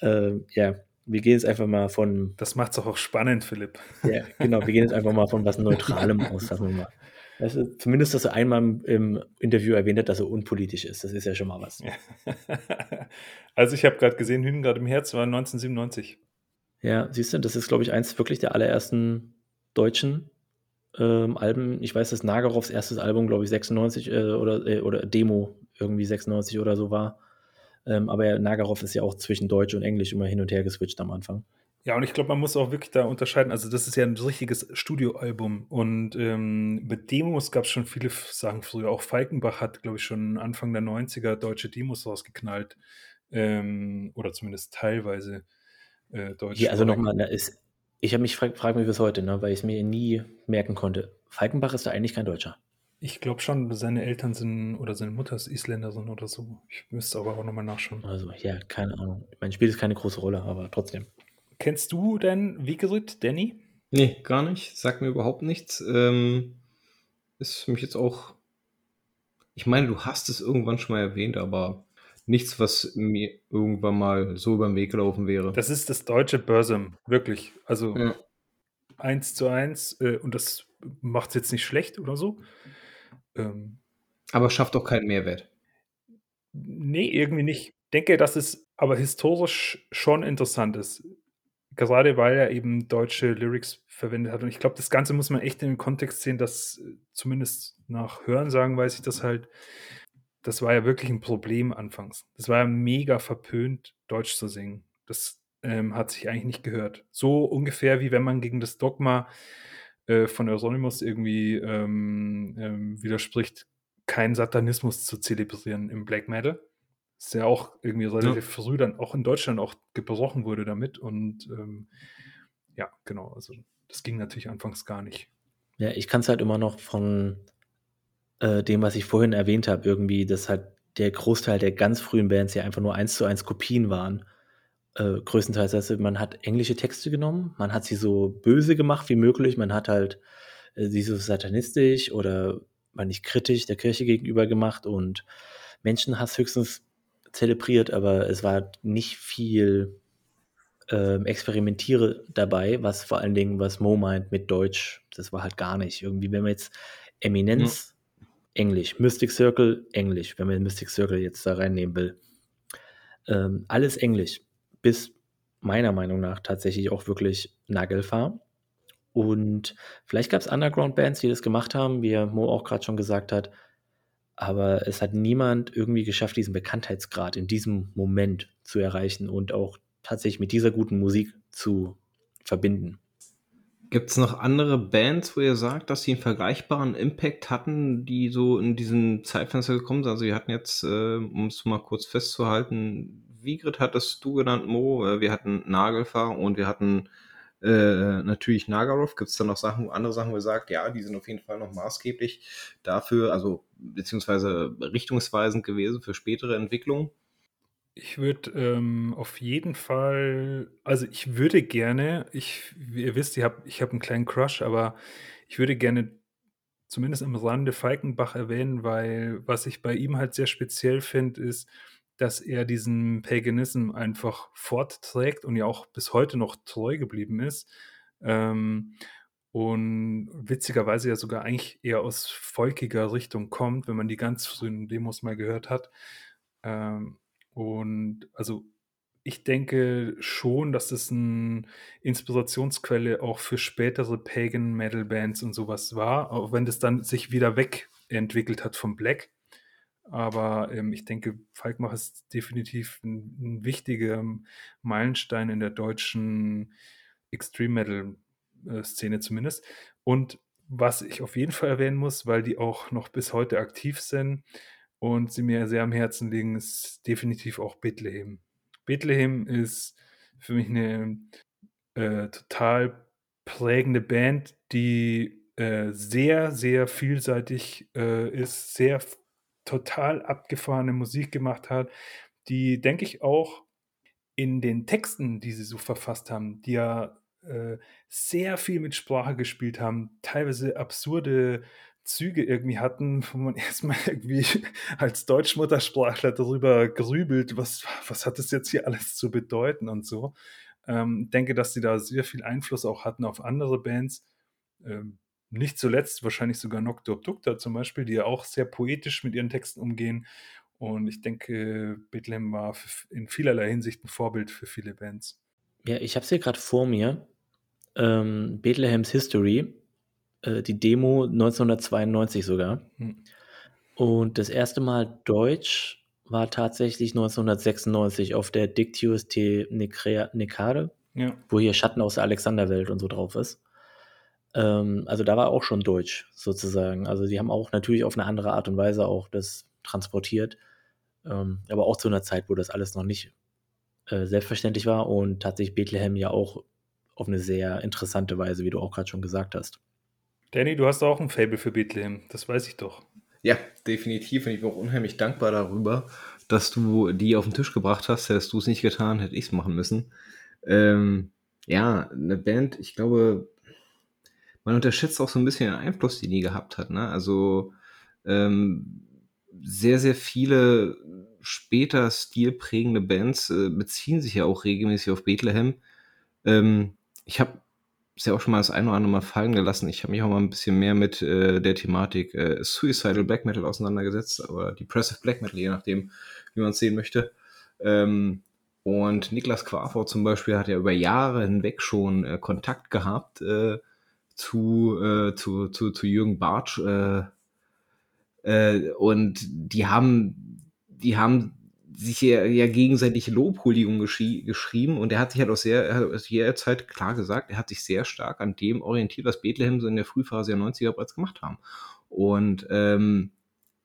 Äh, ja, wir gehen jetzt einfach mal von. Das macht es auch spannend, Philipp. Ja, genau, wir gehen jetzt einfach mal von was Neutralem aus, sagen wir mal. Also zumindest, dass er einmal im Interview erwähnt hat, dass er unpolitisch ist. Das ist ja schon mal was. also ich habe gerade gesehen, Hühn gerade im Herz war 1997. Ja, siehst du, das ist, glaube ich, eins wirklich der allerersten deutschen ähm, Alben. Ich weiß, dass Nagarovs erstes Album, glaube ich, 96 äh, oder, äh, oder Demo irgendwie 96 oder so war. Ähm, aber Nagarov ist ja auch zwischen Deutsch und Englisch immer hin und her geswitcht am Anfang. Ja, und ich glaube, man muss auch wirklich da unterscheiden. Also, das ist ja ein richtiges Studioalbum und, ähm, mit Demos gab's schon viele Sachen früher. Auch Falkenbach hat, glaube ich, schon Anfang der 90er deutsche Demos rausgeknallt, ähm, oder zumindest teilweise, äh, Hier, also deutschsprachig. nochmal, ist ich habe mich frage frage mich bis heute, ne, weil ich's mir nie merken konnte. Falkenbach ist da eigentlich kein Deutscher? Ich glaube schon, seine Eltern sind oder seine Mutter ist Isländerin oder so. Ich müsste aber auch noch mal nachschauen. Also, ja, keine Ahnung. Ich meine, spielt jetzt keine große Rolle, aber trotzdem. Kennst du denn Wigerud, Danny? Ne, gar nicht. Sagt mir überhaupt nichts. Ähm, ist für mich jetzt auch ich meine, du hast es irgendwann schon mal erwähnt, aber nichts, was mir irgendwann mal so über 'n Weg gelaufen wäre. Das ist das deutsche Burzum, wirklich. Also Ja. 1 zu 1, äh, und das macht's jetzt nicht schlecht oder so. Ähm Aber schafft auch keinen Mehrwert. Ne, irgendwie nicht. Denke, dass es aber historisch schon interessant ist, gerade weil er eben deutsche Lyrics verwendet hat. Und ich glaube, das Ganze muss man echt in den Kontext sehen, dass zumindest nach Hörensagen weiß ich das halt das war ja wirklich 'n Problem anfangs. Das war ja mega verpönt, Deutsch zu singen. Das, ähm, hat sich eigentlich nicht gehört. So ungefähr, wie wenn man gegen das Dogma, äh, von Euronymous irgendwie, ähm, ähm, widerspricht, keinen Satanismus zu zelebrieren im Black Metal. Ist ja auch irgendwie relativ Ja. früh dann auch in Deutschland auch gebrochen wurde damit und, ähm, ja, genau, also das ging natürlich anfangs gar nicht. Ja, ich kann's halt immer noch von, äh, dem, was ich vorhin erwähnt habe, irgendwie, dass halt der Großteil der ganz frühen Bands ja einfach nur 1 zu 1 Kopien waren. Äh, größtenteils, also, man hat englische Texte genommen, man hat sie so böse gemacht wie möglich, man hat halt, äh, sie so satanistisch oder mal nicht kritisch der Kirche gegenüber gemacht und Menschenhass höchstens zelebriert, aber es war nicht viel, ähm, Experimentiere dabei, was vor allen Dingen was Mo meint mit Deutsch, das war halt gar nicht. Irgendwie, wenn man jetzt. Eminenz, Englisch, Mystic Circle, Englisch, wenn man Mystic Circle jetzt da reinnehmen will. Ähm, alles Englisch, bis meiner Meinung nach tatsächlich auch wirklich Nagelfar. Und vielleicht gab's Underground-Bands, die das gemacht haben, wie Mo auch grad schon gesagt hat, aber es hat niemand irgendwie geschafft, diesen Bekanntheitsgrad in diesem Moment zu erreichen und auch tatsächlich mit dieser guten Musik zu verbinden. Gibt's noch andere Bands, wo ihr sagt, dass sie 'n vergleichbaren Impact hatten, die so in diesem Zeitfenster gekommen sind? Also, wir hatten jetzt, äh, um's mal kurz festzuhalten, Wigerud hattest du genannt, Mo, äh, wir hatten Nagelfar und wir hatten, äh, natürlich Nagaroth. Gibt's da noch Sachen andere Sachen, wo ihr sagt: „Ja, die sind auf jeden Fall noch maßgeblich dafür also, beziehungsweise richtungsweisend gewesen für spätere Entwicklungen?“ Ich würde, ähm, auf jeden Fall also, ich würde gerne ich wie ihr wisst, ich habe ich habe 'n kleinen Crush, aber ich würde gerne zumindest am Rande Falkenbach erwähnen, weil was ich bei ihm halt sehr speziell finde, ist, dass er diesen Paganism einfach fortträgt und ja auch bis heute noch treu geblieben ist. Ähm, und witzigerweise ja sogar eigentlich eher aus folkiger Richtung kommt, wenn man die ganz frühen Demos mal gehört hat. Ähm, und also, ich denke schon, dass das 'n Inspirationsquelle auch für spätere Pagan-Metal-Bands und so was war, auch wenn das dann sich wieder wegentwickelt hat vom Black. Aber, ähm, ich denke, Falkenbach ist definitiv 'n 'n wichtiger Meilenstein in der deutschen Extreme-Metal, äh, Szene zumindest. Und was ich auf jeden Fall erwähnen muss, weil die auch noch bis heute aktiv sind und sie mir sehr am Herzen liegen, ist definitiv auch Bethlehem. Bethlehem ist für mich 'ne, äh, total prägende Band, die, äh, sehr, sehr vielseitig, äh, ist, sehr total abgefahrene Musik gemacht hat, die, denke ich, auch in den Texten, die sie so verfasst haben, die ja, äh, sehr viel mit Sprache gespielt haben, teilweise absurde Züge irgendwie hatten, wo man erst mal irgendwie als Deutsch-Muttersprachler darüber grübelt: „Was was hat das jetzt hier alles zu bedeuten?“ und so. Ähm, denke, dass sie da sehr viel Einfluss auch hatten auf andere Bands. Ähm, nicht zuletzt wahrscheinlich sogar Noctua Obducta zum Beispiel, die ja auch sehr poetisch mit ihren Texten umgehen. Und ich denke, Bethlehem war in vielerlei Hinsicht 'n Vorbild für viele Bands. Ja, ich habe es hier grad vor mir, ähm, Bethlehem's History, äh, die Demo 1992 sogar. Mhm. Und das 1. Mal Deutsch war tatsächlich 1996 auf der Dictius te Necrea Necare Ja. wo hier Schatten aus der Alexanderwelt und so drauf ist. Ähm, also da war auch schon Deutsch sozusagen. Also die haben auch natürlich auf eine andere Art und Weise auch das transportiert. Ähm, aber auch zu einer Zeit, wo das alles noch nicht äh, selbstverständlich war und tatsächlich Bethlehem ja auch auf eine sehr interessante Weise, wie du auch gerade schon gesagt hast. Danny, du hast auch ein Fable für Bethlehem, das weiß ich doch. Ja, definitiv. Und ich bin auch unheimlich dankbar darüber, dass du die auf den Tisch gebracht hast. Hättest du es nicht getan, hätte ich es machen müssen. Ähm, ja, eine Band, ich glaube, man unterschätzt auch so ein bisschen den Einfluss, den die gehabt hat. Ne? Also ähm, sehr, sehr viele später stilprägende Bands äh, beziehen sich ja auch regelmäßig auf Bethlehem. Ähm, ich habe es ja auch schon mal das eine oder andere Mal fallen gelassen. Ich habe mich auch mal ein bisschen mehr mit äh, der Thematik äh, Suicidal Black Metal auseinandergesetzt oder Depressive Black Metal, je nachdem, wie man es sehen möchte. Ähm, und Niklas Quafort zum Beispiel hat ja über Jahre hinweg schon äh, Kontakt gehabt äh, zu, äh, zu, zu, zu Jürgen Bartsch. Äh, äh, und die haben, die haben sich ja, ja gegenseitig Lobhuldigung geschrieben und er hat sich halt auch sehr, er hat aus jeder Zeit klar gesagt, er hat sich sehr stark an dem orientiert, was Bethlehem so in der Frühphase der 90er bereits gemacht haben. Und ähm,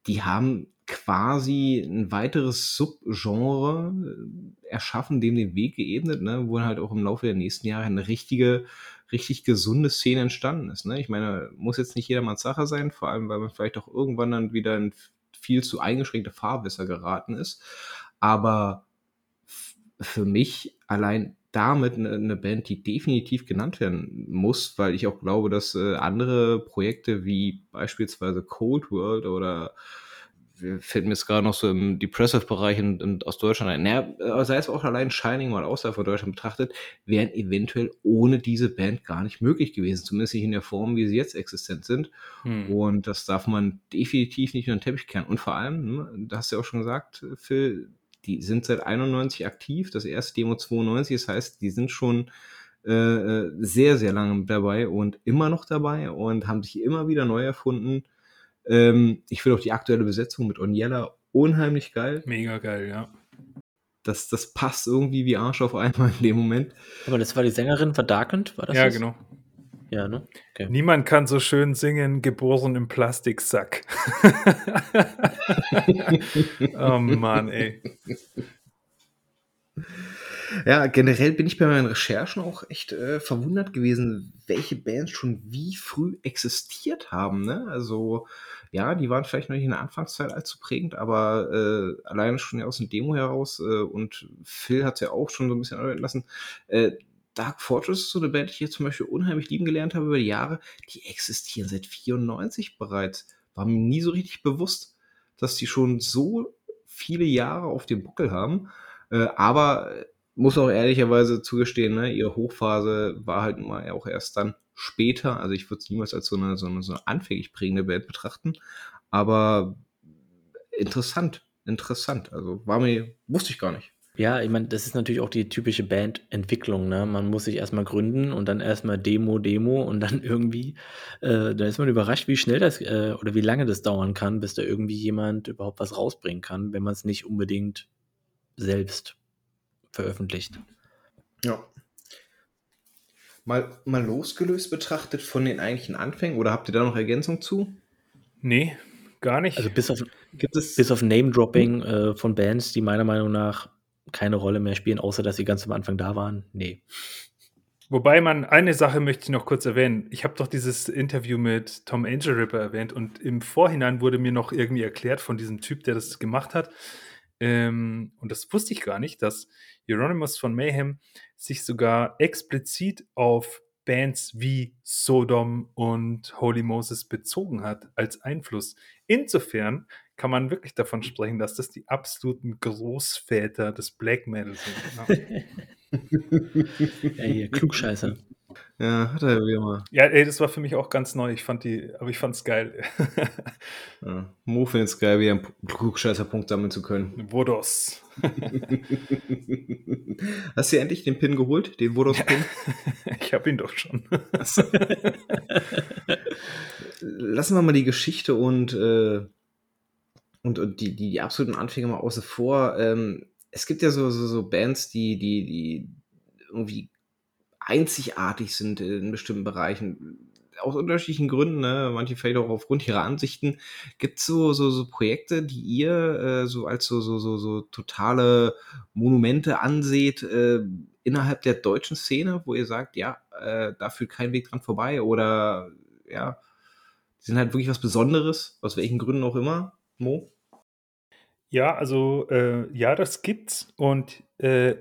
die haben quasi ein weiteres Subgenre äh, erschaffen, dem den Weg geebnet, ne, wo halt auch im Laufe der nächsten Jahre eine richtige, richtig gesunde Szene entstanden ist. Ne? Ich meine, muss jetzt nicht jedermanns Sache sein, vor allem, weil man vielleicht auch irgendwann dann wieder in viel zu eingeschränkte Fahrwässer geraten ist. Aber für mich allein damit eine, eine, Band, die definitiv genannt werden muss, weil ich auch glaube, dass äh, andere Projekte wie beispielsweise Cold World oder fällt mir jetzt gerade noch so im Depressive-Bereich aus Deutschland ein. Naja, sei es auch allein Shining mal außerhalb von Deutschland betrachtet, wären eventuell ohne diese Band gar nicht möglich gewesen, zumindest nicht in der Form, wie sie jetzt existent sind. Hm. Und das darf man definitiv nicht unter den Teppich kehren. Und vor allem, ne, da hast du ja auch schon gesagt, Phil, die sind seit 91 aktiv, das erste Demo 92, das heißt, die sind schon äh, äh, sehr, sehr lange dabei und immer noch dabei und haben sich immer wieder neu erfunden ähm, ich finde auch die aktuelle Besetzung mit Oniella unheimlich geil. Mega geil, ja. Das, das passt irgendwie wie Arsch auf einmal in dem Moment. Aber das war die Sängerin Verdarkend, war das? Ja, das? genau. Ja, ne? Okay. Niemand kann so schön singen, geboren im Plastiksack. oh Mann, ey. Ja, generell bin ich bei meinen Recherchen auch echt äh, verwundert gewesen, welche Bands schon wie früh existiert haben. Ne? Also ja, die waren vielleicht noch nicht in der Anfangszeit allzu prägend, aber äh, alleine schon aus dem Demo heraus äh, und Phil hat es ja auch schon so ein bisschen arbeiten lassen. Äh, Dark Fortress ist so eine Band, die ich jetzt zum Beispiel unheimlich lieben gelernt habe über die Jahre. Die existieren seit 94 bereits. War mir nie so richtig bewusst, dass die schon so viele Jahre auf dem Buckel haben. Äh, aber muss auch ehrlicherweise zugestehen, ne, ihre Hochphase war halt mal auch erst dann später. Also ich würde es niemals als so eine, so eine, so eine anfänglich prägende Band betrachten. Aber interessant, interessant. Also war mir, wusste ich gar nicht. Ja, ich meine, das ist natürlich auch die typische Bandentwicklung. Ne? Man muss sich erstmal gründen und dann erstmal Demo, Demo und dann irgendwie, äh, da ist man überrascht, wie schnell das äh, oder wie lange das dauern kann, bis da irgendwie jemand überhaupt was rausbringen kann, wenn man es nicht unbedingt selbst veröffentlicht. Ja. Mal, mal losgelöst betrachtet von den eigentlichen Anfängen oder habt ihr da noch Ergänzung zu? Nee, gar nicht. Also bis auf, Gibt es bis auf Name-Dropping äh, von Bands, die meiner Meinung nach keine Rolle mehr spielen, außer dass sie ganz am Anfang da waren. Nee. Wobei man, eine Sache möchte ich noch kurz erwähnen. Ich habe doch dieses Interview mit Tom Angel Ripper erwähnt und im Vorhinein wurde mir noch irgendwie erklärt von diesem Typ, der das gemacht hat. Ähm, und das wusste ich gar nicht, dass Euronymous von Mayhem sich sogar explizit auf Bands wie Sodom und Holy Moses bezogen hat als Einfluss. Insofern kann man wirklich davon sprechen, dass das die absoluten Großväter des Black Metal sind. ja, hier, Klugscheißer. Ja, hat er wie immer. Ja, ey, das war für mich auch ganz neu. Ich fand die, aber ich fand's geil. ja, Mo findet es geil, wie einen Klugscheißer-Punkt sammeln zu können. Vodos. Hast du endlich den Pin geholt? Den Vodos-Pin? ich habe ihn doch schon. Lassen wir mal die Geschichte und, äh, und, und die, die, die, absoluten Anfänge mal außen vor. Ähm, es gibt ja so, so, so Bands, die, die, die irgendwie einzigartig sind in bestimmten Bereichen. Aus unterschiedlichen Gründen, ne? manche vielleicht auch aufgrund ihrer Ansichten. Gibt es so, so, so Projekte, die ihr äh, so als so, so, so, so totale Monumente anseht äh, innerhalb der deutschen Szene, wo ihr sagt, ja, äh, da führt kein Weg dran vorbei oder ja, die sind halt wirklich was Besonderes, aus welchen Gründen auch immer, Mo? Ja, also äh, ja, das gibt's und äh,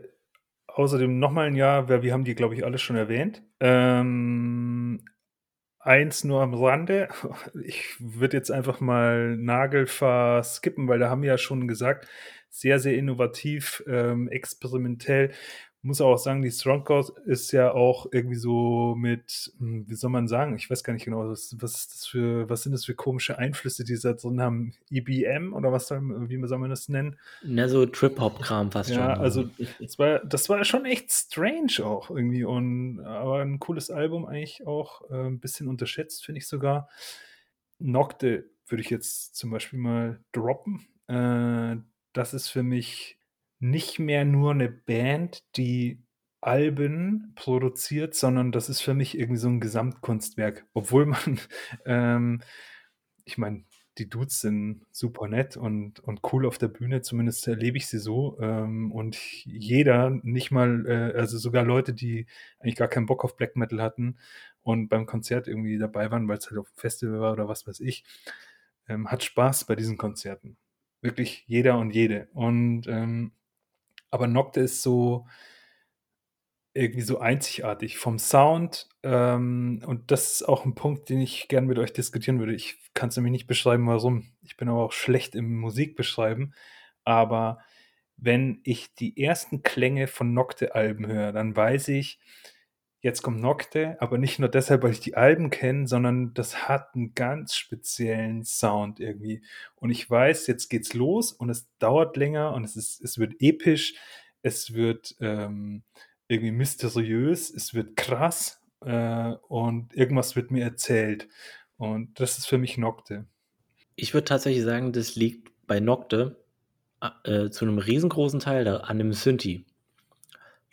außerdem nochmal ein Jahr, weil wir haben die, glaube ich, alle schon erwähnt. Ähm, eins nur am Rande. Ich würde jetzt einfach mal Nagelfahr skippen, weil da haben wir ja schon gesagt, sehr, sehr innovativ, ähm, experimentell muss auch sagen, die Strongcore ist ja auch irgendwie so mit, hm, wie soll man sagen, ich weiß gar nicht genau, was, was ist das für, was sind das für komische Einflüsse, die da drin haben? IBM oder was soll, wie soll man das nennen? Na, so Trip-Hop-Kram fast ja, schon. Ja, also das war, das war schon echt strange auch irgendwie und aber ein cooles Album eigentlich auch, äh, ein bisschen unterschätzt, finde ich sogar. Nocte würde ich jetzt zum Beispiel mal droppen. Äh, das ist für mich nicht mehr nur eine Band, die Alben produziert, sondern das ist für mich irgendwie so ein Gesamtkunstwerk. Obwohl man, ähm ich meine, die Dudes sind super nett und und cool auf der Bühne, zumindest erlebe ich sie so. Ähm, und jeder, nicht mal äh, also sogar Leute, die eigentlich gar keinen Bock auf Black Metal hatten und beim Konzert irgendwie dabei waren, weil es halt auf dem Festival war oder was weiß ich, ähm, hat Spaß bei diesen Konzerten. Wirklich jeder und jede. Und, ähm aber Nocte ist so irgendwie so einzigartig vom Sound. Ähm, und das ist auch ein Punkt, den ich gerne mit euch diskutieren würde. Ich kann es nämlich nicht beschreiben, warum. Ich bin aber auch schlecht im Musikbeschreiben. Aber wenn ich die ersten Klänge von Nocte-Alben höre, dann weiß ich, jetzt kommt Nocte, aber nicht nur deshalb, weil ich die Alben kenne, sondern das hat einen ganz speziellen Sound irgendwie. Und ich weiß, jetzt geht's los und es dauert länger und es, ist, es wird episch, es wird ähm, irgendwie mysteriös, es wird krass äh, und irgendwas wird mir erzählt. Und das ist für mich Nocte. Ich würde tatsächlich sagen, das liegt bei Nocte äh, zu einem riesengroßen Teil da, an dem Synthi.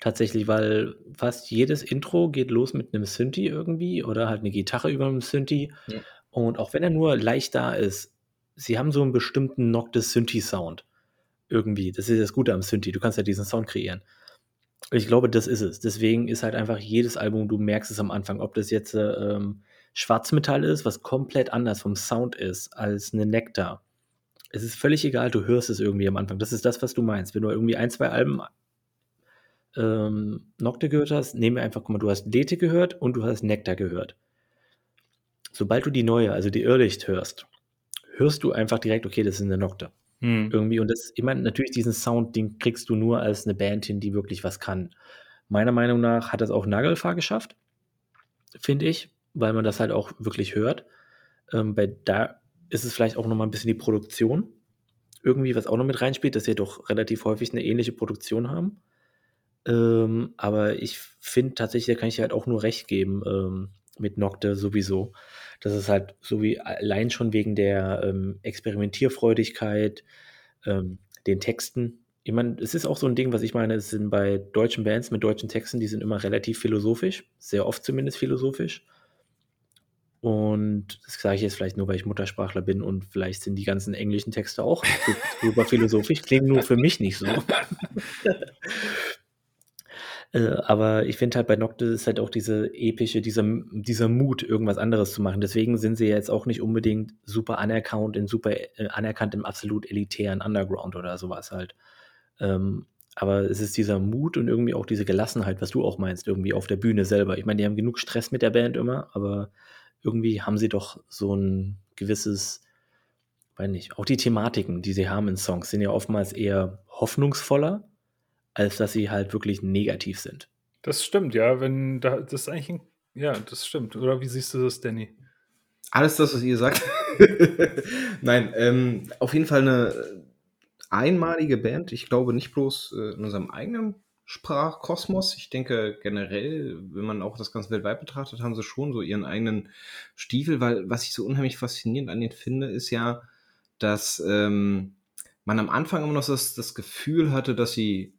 Tatsächlich, weil fast jedes Intro geht los mit einem Synthi irgendwie oder halt eine Gitarre über einem Synthi. Ja. Und auch wenn er nur leicht da ist, sie haben so einen bestimmten Noctis Synthi-Sound. Irgendwie. Das ist das Gute am Synthi. Du kannst ja diesen Sound kreieren. Ich glaube, das ist es. Deswegen ist halt einfach jedes Album, du merkst es am Anfang, ob das jetzt ähm, Schwarzmetall ist, was komplett anders vom Sound ist als eine Nektar. Es ist völlig egal, du hörst es irgendwie am Anfang. Das ist das, was du meinst. Wenn du irgendwie ein, zwei Alben ähm, Nocte gehört hast, nehmen wir einfach, guck mal, du hast Lete gehört und du hast Nektar gehört. Sobald du die neue, also die Irrlicht hörst, hörst du einfach direkt, okay, das ist eine Nocte. Hm. Irgendwie, und das, ich meine, natürlich diesen Sound, den kriegst du nur als eine Band hin, die wirklich was kann. Meiner Meinung nach hat das auch Nagelfahr geschafft, finde ich, weil man das halt auch wirklich hört. Ähm, bei da ist es vielleicht auch nochmal ein bisschen die Produktion, irgendwie, was auch noch mit reinspielt, dass wir doch relativ häufig eine ähnliche Produktion haben. Ähm, aber ich finde tatsächlich, da kann ich halt auch nur recht geben ähm, mit Nocte sowieso. Das ist halt so wie allein schon wegen der ähm, Experimentierfreudigkeit, ähm, den Texten. Ich meine, es ist auch so ein Ding, was ich meine, es sind bei deutschen Bands mit deutschen Texten, die sind immer relativ philosophisch, sehr oft zumindest philosophisch. Und das sage ich jetzt vielleicht nur, weil ich Muttersprachler bin und vielleicht sind die ganzen englischen Texte auch super philosophisch, klingen nur für mich nicht so. Äh, aber ich finde halt bei Noctis ist halt auch diese epische, dieser, dieser Mut, irgendwas anderes zu machen. Deswegen sind sie jetzt auch nicht unbedingt super anerkannt in super äh, anerkannt im absolut elitären Underground oder sowas halt. Ähm, aber es ist dieser Mut und irgendwie auch diese Gelassenheit, was du auch meinst, irgendwie auf der Bühne selber. Ich meine, die haben genug Stress mit der Band immer, aber irgendwie haben sie doch so ein gewisses, weiß nicht, auch die Thematiken, die sie haben in Songs, sind ja oftmals eher hoffnungsvoller als dass sie halt wirklich negativ sind. Das stimmt, ja. Wenn da, das ist eigentlich ein, ja, das stimmt. Oder wie siehst du das, Danny? Alles das, was ihr sagt. Nein, ähm, auf jeden Fall eine einmalige Band. Ich glaube nicht bloß äh, in unserem eigenen Sprachkosmos. Ich denke generell, wenn man auch das Ganze weltweit betrachtet, haben sie schon so ihren eigenen Stiefel, weil was ich so unheimlich faszinierend an denen finde, ist ja, dass ähm, man am Anfang immer noch das, das Gefühl hatte, dass sie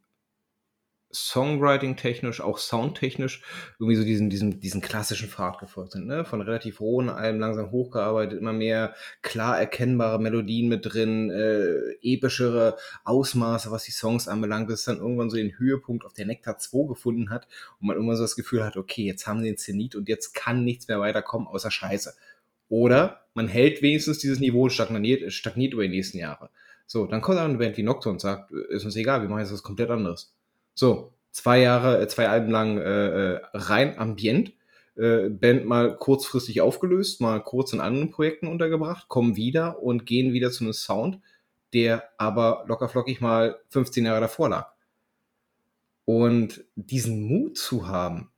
Songwriting-technisch, auch soundtechnisch irgendwie so diesen, diesen, diesen klassischen Pfad gefolgt sind. Ne? Von relativ rohen Alben langsam hochgearbeitet, immer mehr klar erkennbare Melodien mit drin, äh, epischere Ausmaße, was die Songs anbelangt, bis es dann irgendwann so den Höhepunkt auf der Nektar 2 gefunden hat und man irgendwann so das Gefühl hat, okay, jetzt haben sie den Zenit und jetzt kann nichts mehr weiterkommen außer Scheiße. Oder man hält wenigstens dieses Niveau und stagniert, stagniert über die nächsten Jahre. So, dann kommt eine Band wie Nocturne und sagt, ist uns egal, wir machen jetzt was komplett anderes. So, zwei Jahre, äh, zwei Alben lang äh, äh, rein ambient. Äh, Band mal kurzfristig aufgelöst, mal kurz in anderen Projekten untergebracht, kommen wieder und gehen wieder zu einem Sound, der aber lockerflockig mal 15 Jahre davor lag. Und diesen Mut zu haben,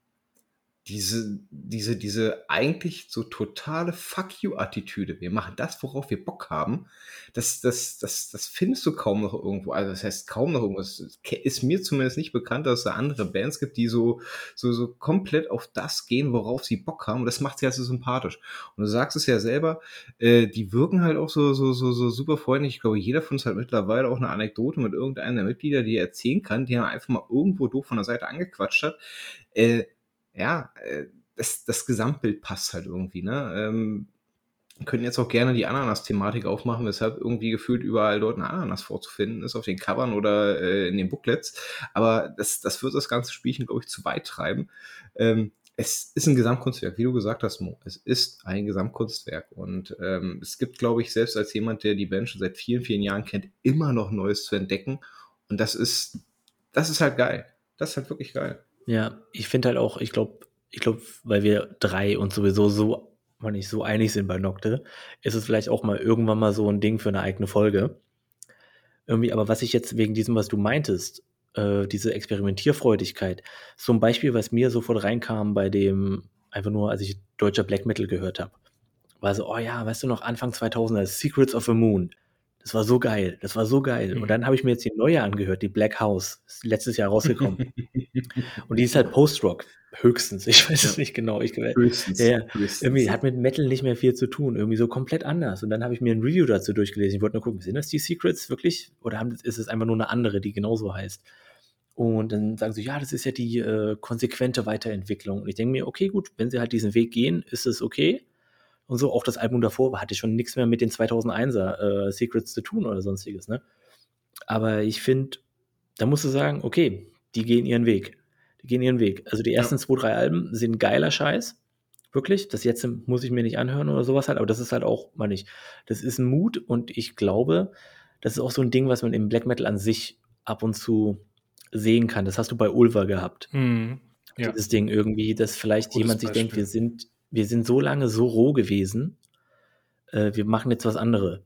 diese, diese, diese eigentlich so totale Fuck you-Attitüde. Wir machen das, worauf wir Bock haben. Das, das, das, das findest du kaum noch irgendwo. Also, das heißt kaum noch irgendwo. Es ist mir zumindest nicht bekannt, dass es da andere Bands gibt, die so, so, so komplett auf das gehen, worauf sie Bock haben. Und das macht sie also sympathisch. Und du sagst es ja selber, äh, die wirken halt auch so, so, so, so super freundlich. Ich glaube, jeder von uns hat mittlerweile auch eine Anekdote mit irgendeinem der Mitglieder, die er erzählen kann, die er einfach mal irgendwo doof von der Seite angequatscht hat. Äh, ja, äh, das, das Gesamtbild passt halt irgendwie, ne? Ähm, können jetzt auch gerne die Ananas-Thematik aufmachen, weshalb irgendwie gefühlt überall dort eine Ananas vorzufinden ist, auf den Covern oder äh, in den Booklets. Aber das, das wird das ganze Spielchen, glaube ich, zu weit treiben. Ähm, es ist ein Gesamtkunstwerk, wie du gesagt hast, Mo. Es ist ein Gesamtkunstwerk. Und ähm, es gibt, glaube ich, selbst als jemand, der die Band schon seit vielen, vielen Jahren kennt, immer noch Neues zu entdecken. Und das ist, das ist halt geil. Das ist halt wirklich geil. Ja, ich finde halt auch, ich glaube, ich glaube, weil wir drei uns sowieso so, mal nicht so einig sind bei Nocte, ist es vielleicht auch mal irgendwann mal so ein Ding für eine eigene Folge. Irgendwie, aber was ich jetzt wegen diesem, was du meintest, äh, diese Experimentierfreudigkeit, so ein Beispiel, was mir sofort reinkam bei dem, einfach nur, als ich deutscher Black Metal gehört habe, war so, oh ja, weißt du noch, Anfang 2000er, Secrets of the Moon. Das war so geil, das war so geil. Und mhm. dann habe ich mir jetzt die neue angehört, die Black House, ist letztes Jahr rausgekommen. und die ist halt Post-Rock, höchstens. Ich weiß es nicht genau. Ich, höchstens, ja, höchstens. Irgendwie hat mit Metal nicht mehr viel zu tun, irgendwie so komplett anders. Und dann habe ich mir ein Review dazu durchgelesen. Ich wollte nur gucken, sind das die Secrets wirklich? Oder haben, ist es einfach nur eine andere, die genauso heißt? Und dann sagen sie, ja, das ist ja die äh, konsequente Weiterentwicklung. Und ich denke mir, okay, gut, wenn sie halt diesen Weg gehen, ist es okay und so. Auch das Album davor hatte schon nichts mehr mit den 2001er äh, Secrets zu tun oder sonstiges, ne? Aber ich finde, da musst du sagen, okay, die gehen ihren Weg. Die gehen ihren Weg. Also die ersten ja. zwei, drei Alben sind geiler Scheiß. Wirklich. Das jetzt muss ich mir nicht anhören oder sowas halt. Aber das ist halt auch, meine ich, das ist ein Mut und ich glaube, das ist auch so ein Ding, was man im Black Metal an sich ab und zu sehen kann. Das hast du bei Ulver gehabt. Mhm. Ja. Dieses Ding irgendwie, dass vielleicht Gutes jemand sich Beispiel. denkt, wir sind wir sind so lange so roh gewesen, äh, wir machen jetzt was anderes.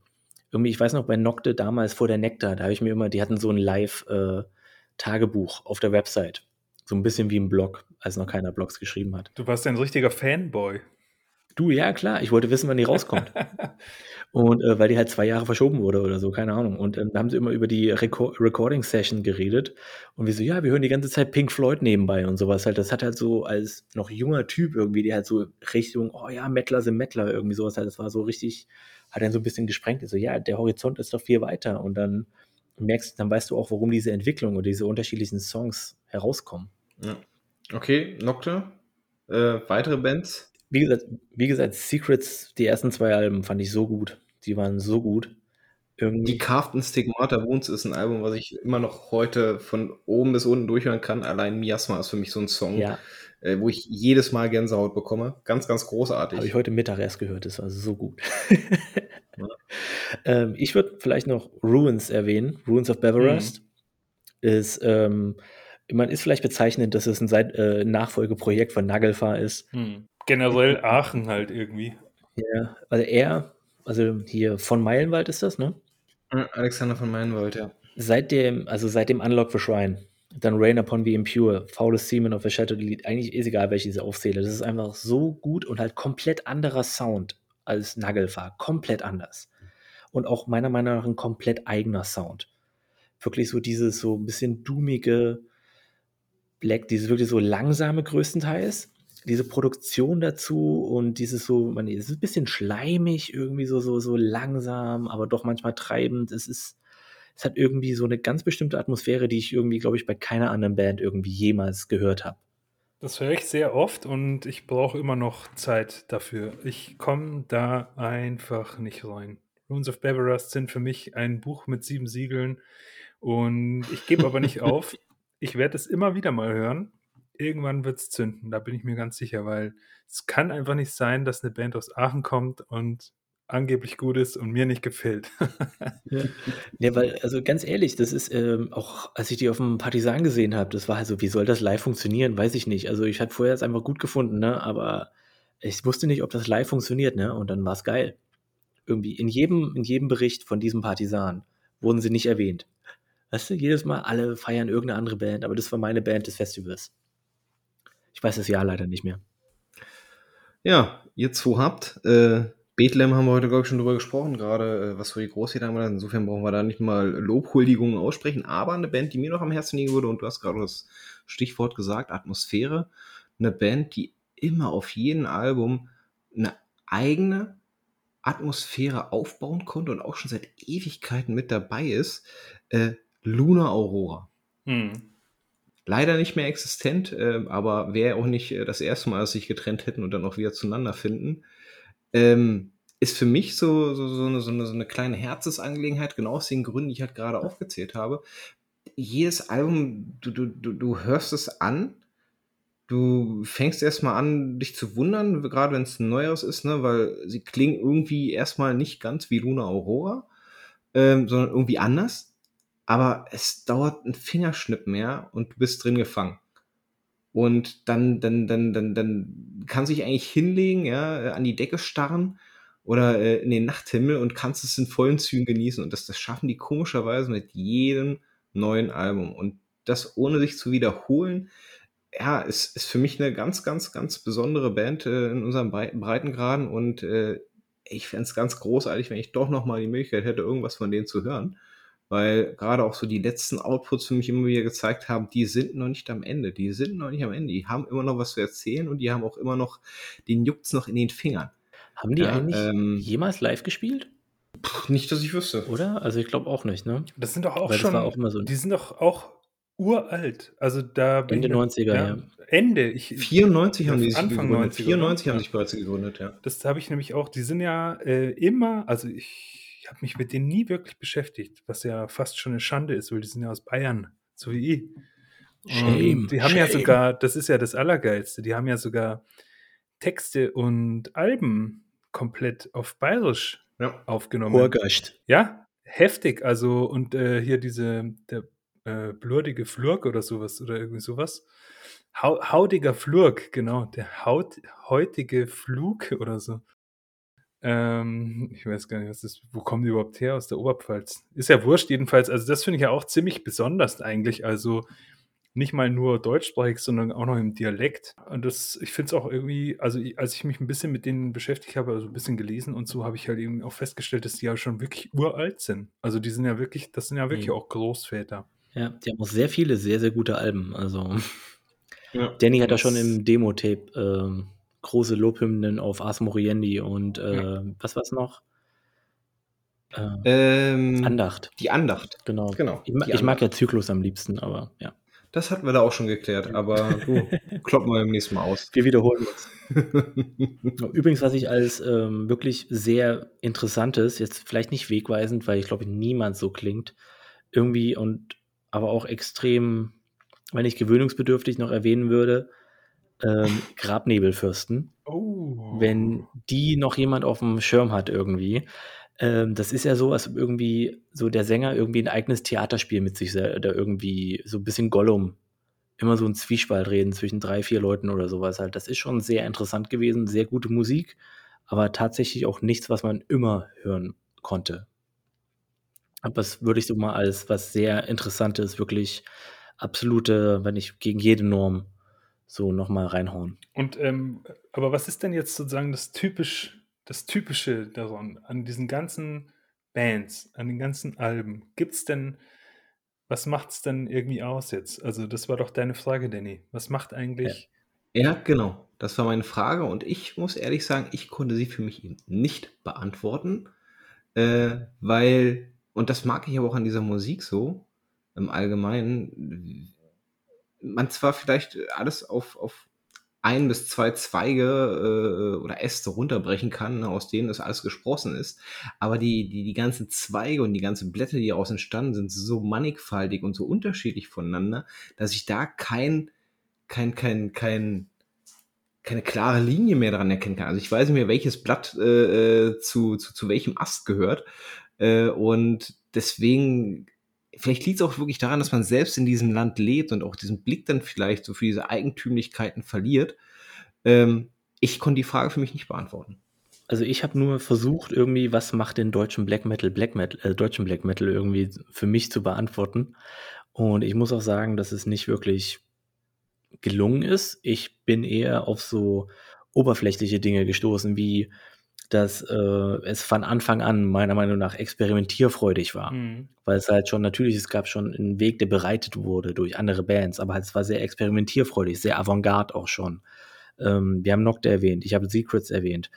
Irgendwie, ich weiß noch, bei Nocte damals vor der Nektar, da habe ich mir immer, die hatten so ein Live-Tagebuch äh, auf der Website. So ein bisschen wie ein Blog, als noch keiner Blogs geschrieben hat. Du warst ein richtiger Fanboy. Du, ja, klar. Ich wollte wissen, wann die rauskommt. und äh, weil die halt zwei Jahre verschoben wurde oder so, keine Ahnung. Und ähm, da haben sie immer über die Reco Recording-Session geredet. Und wir so, ja, wir hören die ganze Zeit Pink Floyd nebenbei und sowas halt. Das hat halt so als noch junger Typ irgendwie, die halt so Richtung, oh ja, Mettler sind Mettler, irgendwie sowas halt. Das war so richtig, hat dann so ein bisschen gesprengt. So, ja, der Horizont ist doch viel weiter. Und dann merkst, dann weißt du auch, warum diese Entwicklung und diese unterschiedlichen Songs herauskommen. Ja. Okay, Nocte. Äh, weitere Bands? Wie gesagt, wie gesagt, Secrets, die ersten zwei Alben fand ich so gut. Die waren so gut. Irgendwie. Die Carved in Stigmata Wounds ist ein Album, was ich immer noch heute von oben bis unten durchhören kann. Allein Miasma ist für mich so ein Song, ja. äh, wo ich jedes Mal Gänsehaut bekomme. Ganz, ganz großartig. Habe ich heute Mittag erst gehört, das war so gut. ja. ähm, ich würde vielleicht noch Ruins erwähnen. Ruins of Beverest mhm. ist, ähm, man ist vielleicht bezeichnend, dass es ein Seit äh, Nachfolgeprojekt von Nagelfahr ist. Mhm generell Aachen halt irgendwie. Ja, also er, also hier von Meilenwald ist das, ne? Alexander von Meilenwald, ja. Seit dem, also seit dem Unlock for Shrine, dann Rain Upon the Impure, Foulest Seaman of the Shadow Delete, eigentlich ist egal, welche ich aufzähle. Das ist einfach so gut und halt komplett anderer Sound als Nagelfahr. Komplett anders. Und auch meiner Meinung nach ein komplett eigener Sound. Wirklich so dieses so ein bisschen dummige Black, dieses wirklich so langsame größtenteils diese Produktion dazu und dieses so, man, es ist ein bisschen schleimig, irgendwie so, so, so langsam, aber doch manchmal treibend. Es ist, es hat irgendwie so eine ganz bestimmte Atmosphäre, die ich irgendwie, glaube ich, bei keiner anderen Band irgendwie jemals gehört habe. Das höre ich sehr oft und ich brauche immer noch Zeit dafür. Ich komme da einfach nicht rein. Runes of Beverast sind für mich ein Buch mit sieben Siegeln und ich gebe aber nicht auf. Ich werde es immer wieder mal hören. Irgendwann wird es zünden, da bin ich mir ganz sicher, weil es kann einfach nicht sein, dass eine Band aus Aachen kommt und angeblich gut ist und mir nicht gefällt. ja. ja, weil, also ganz ehrlich, das ist ähm, auch, als ich die auf dem Partisan gesehen habe, das war halt so, wie soll das live funktionieren? Weiß ich nicht. Also ich hatte vorher es einfach gut gefunden, ne? aber ich wusste nicht, ob das live funktioniert, ne? Und dann war es geil. Irgendwie in jedem, in jedem Bericht von diesem Partisan wurden sie nicht erwähnt. Weißt du, jedes Mal alle feiern irgendeine andere Band, aber das war meine Band des Festivals. Ich weiß das Jahr leider nicht mehr. Ja, ihr zwei habt, äh, Bethlehem haben wir heute, glaube ich, schon drüber gesprochen, gerade äh, was für die Großväter haben wir Insofern brauchen wir da nicht mal Lobhuldigungen aussprechen, aber eine Band, die mir noch am Herzen liegen würde, und du hast gerade das Stichwort gesagt, Atmosphäre, eine Band, die immer auf jedem Album eine eigene Atmosphäre aufbauen konnte und auch schon seit Ewigkeiten mit dabei ist, äh, Luna Aurora. Hm. Leider nicht mehr existent, äh, aber wäre auch nicht äh, das erste Mal, dass sich getrennt hätten und dann auch wieder zueinander finden ähm, ist für mich so, so, so, eine, so, eine, so eine kleine Herzensangelegenheit, genau aus den Gründen, die ich halt gerade aufgezählt habe. Jedes Album, du, du, du, du hörst es an, du fängst erstmal an, dich zu wundern, gerade wenn es ein neueres ist, ne, weil sie klingen irgendwie erstmal nicht ganz wie Luna Aurora, ähm, sondern irgendwie anders. Aber es dauert ein Fingerschnipp mehr und du bist drin gefangen und dann, dann, dann, dann, dann kann sich eigentlich hinlegen, ja, äh, an die Decke starren oder äh, in den Nachthimmel und kannst es in vollen Zügen genießen. Und das, das schaffen die komischerweise mit jedem neuen Album. Und das ohne sich zu wiederholen, ja, ist, ist für mich eine ganz, ganz, ganz besondere Band äh, in unserem Breitengraden. Und äh, ich fände es ganz großartig, wenn ich doch nochmal die Möglichkeit hätte, irgendwas von denen zu hören weil gerade auch so die letzten Outputs für mich immer wieder gezeigt haben, die sind noch nicht am Ende, die sind noch nicht am Ende, die haben immer noch was zu erzählen und die haben auch immer noch, den juckt's noch in den Fingern. Haben die ja, eigentlich ähm, jemals live gespielt? Pff, nicht, dass ich wüsste. Oder? Also ich glaube auch nicht, ne? Das sind doch auch Weil schon, auch so die sind doch auch uralt. Also da Ende 90er, ja. ja. Ende. Ich, 94 haben die sich Anfang gegründet. 90, 94 oder? haben sich bereits gegründet, ja. Das habe ich nämlich auch. Die sind ja äh, immer, also ich habe mich mit denen nie wirklich beschäftigt, was ja fast schon eine Schande ist, weil die sind ja aus Bayern, so wie ich. Shame, die haben shame. ja sogar, das ist ja das Allergeilste, die haben ja sogar Texte und Alben komplett auf Bayerisch ja. aufgenommen. Horgeist. Ja, heftig. Also, und äh, hier diese, der äh, blurdige Flurk oder sowas oder irgendwie sowas. Hau, haudiger Flurk, genau. Der Haut, heutige Flug oder so. Ähm, ich weiß gar nicht, was das, wo kommen die überhaupt her aus der Oberpfalz? Ist ja wurscht jedenfalls. Also das finde ich ja auch ziemlich besonders eigentlich. Also nicht mal nur deutschsprachig, sondern auch noch im Dialekt. Und das, ich finde es auch irgendwie, also als ich mich ein bisschen mit denen beschäftigt habe, also ein bisschen gelesen und so, habe ich halt eben auch festgestellt, dass die ja schon wirklich uralt sind. Also die sind ja wirklich, das sind ja wirklich mhm. auch Großväter. Ja, die haben auch sehr viele sehr, sehr gute Alben. Also ja, Danny hat da schon im Demo-Tape ähm, große Lobhymnen auf Ars Moriendi und äh, ja. was es noch? Äh, ähm, Andacht. Die Andacht. Genau. genau ich, ich mag ja Zyklus am liebsten, aber ja. Das hatten wir da auch schon geklärt, aber du, kloppen wir beim nächsten Mal aus. Wir wiederholen uns. Übrigens, was ich als ähm, wirklich sehr interessantes, jetzt vielleicht nicht wegweisend, weil ich glaube, niemand so klingt, irgendwie und aber auch extrem, wenn ich gewöhnungsbedürftig noch erwähnen würde, ähm, Grabnebelfürsten. Oh. Wenn die noch jemand auf dem Schirm hat irgendwie. Ähm, das ist ja so, als irgendwie so der Sänger irgendwie ein eigenes Theaterspiel mit sich oder irgendwie so ein bisschen Gollum. Immer so ein Zwiespalt reden zwischen drei, vier Leuten oder sowas halt. Das ist schon sehr interessant gewesen, sehr gute Musik, aber tatsächlich auch nichts, was man immer hören konnte. Aber das würde ich so mal als was sehr Interessantes, wirklich absolute, wenn nicht gegen jede Norm so nochmal reinhauen. Und ähm, aber was ist denn jetzt sozusagen das typisch, das Typische daran, an diesen ganzen Bands, an den ganzen Alben? Gibt es denn, was macht es denn irgendwie aus jetzt? Also, das war doch deine Frage, Danny. Was macht eigentlich. Ja. ja, genau. Das war meine Frage und ich muss ehrlich sagen, ich konnte sie für mich nicht beantworten, äh, weil und das mag ich aber auch an dieser Musik so, im Allgemeinen, man zwar vielleicht alles auf, auf ein bis zwei Zweige äh, oder Äste runterbrechen kann, ne, aus denen das alles gesprossen ist. Aber die, die, die ganzen Zweige und die ganzen Blätter, die daraus entstanden sind, so mannigfaltig und so unterschiedlich voneinander, dass ich da kein, kein, kein, kein, keine klare Linie mehr daran erkennen kann. Also ich weiß nicht mehr, welches Blatt äh, äh zu, zu, zu welchem Ast gehört. Äh, und deswegen vielleicht liegt es auch wirklich daran, dass man selbst in diesem Land lebt und auch diesen Blick dann vielleicht so für diese Eigentümlichkeiten verliert. Ähm, ich konnte die Frage für mich nicht beantworten. Also ich habe nur versucht, irgendwie, was macht den deutschen Black Metal, Black Metal, äh, deutschen Black Metal irgendwie für mich zu beantworten. Und ich muss auch sagen, dass es nicht wirklich gelungen ist. Ich bin eher auf so oberflächliche Dinge gestoßen, wie dass äh, es von Anfang an meiner Meinung nach experimentierfreudig war. Mhm. Weil es halt schon, natürlich, es gab schon einen Weg, der bereitet wurde durch andere Bands, aber halt, es war sehr experimentierfreudig, sehr avantgarde auch schon. Ähm, wir haben Nocta erwähnt, ich habe Secrets erwähnt.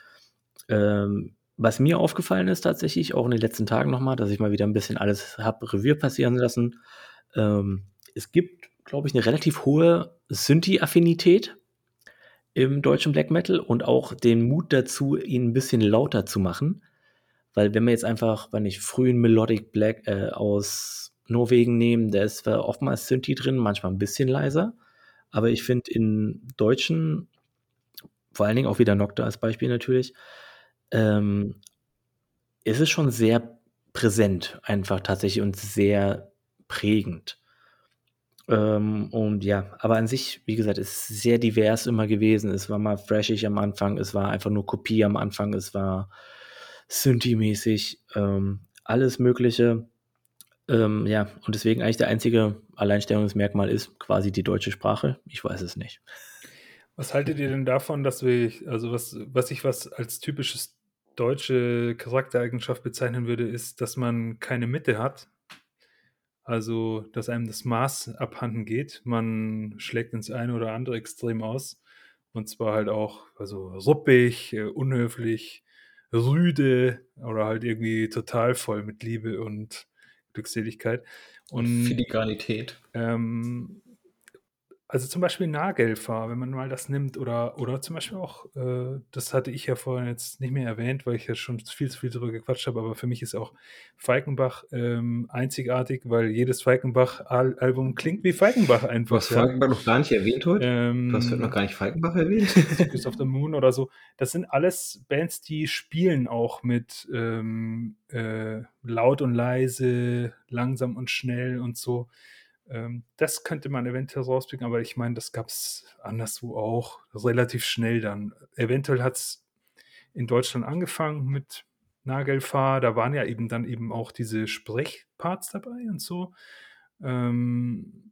Ähm, was mir aufgefallen ist tatsächlich, auch in den letzten Tagen nochmal, dass ich mal wieder ein bisschen alles habe Revier passieren lassen. Ähm, es gibt, glaube ich, eine relativ hohe Synthi-Affinität im deutschen Black Metal und auch den Mut dazu, ihn ein bisschen lauter zu machen. Weil wenn wir jetzt einfach, wenn ich frühen Melodic Black äh, aus Norwegen nehmen, da ist oftmals Synthi drin, manchmal ein bisschen leiser. Aber ich finde in deutschen, vor allen Dingen auch wieder Nocta als Beispiel natürlich, ähm, ist es schon sehr präsent einfach tatsächlich und sehr prägend. Ähm, und ja, aber an sich, wie gesagt, ist sehr divers immer gewesen. Es war mal freshig am Anfang, es war einfach nur Kopie am Anfang, es war Synthi-mäßig, ähm, alles Mögliche. Ähm, ja, und deswegen eigentlich der einzige Alleinstellungsmerkmal ist quasi die deutsche Sprache. Ich weiß es nicht. Was haltet ihr denn davon, dass wir, also was, was ich was als typisches deutsche Charaktereigenschaft bezeichnen würde, ist, dass man keine Mitte hat. Also, dass einem das Maß abhanden geht. Man schlägt ins eine oder andere Extrem aus. Und zwar halt auch, also ruppig, äh, unhöflich, rüde oder halt irgendwie total voll mit Liebe und Glückseligkeit. Und Filigranität. Ähm, also zum Beispiel Nagelfahr, wenn man mal das nimmt, oder, oder zum Beispiel auch, äh, das hatte ich ja vorhin jetzt nicht mehr erwähnt, weil ich ja schon viel zu viel darüber gequatscht habe, aber für mich ist auch Falkenbach ähm, einzigartig, weil jedes Falkenbach-Album klingt wie Falkenbach einfach. Hast ja. Falkenbach noch gar nicht erwähnt heute? Ähm, du hast heute noch gar nicht Falkenbach erwähnt? Kiss of the Moon oder so. Das sind alles Bands, die spielen auch mit ähm, äh, laut und leise, langsam und schnell und so. Ähm, das könnte man eventuell rauspicken, aber ich meine, das gab es anderswo auch relativ schnell dann. Eventuell hat es in Deutschland angefangen mit Nagelfahr, da waren ja eben dann eben auch diese Sprechparts dabei und so. Ähm,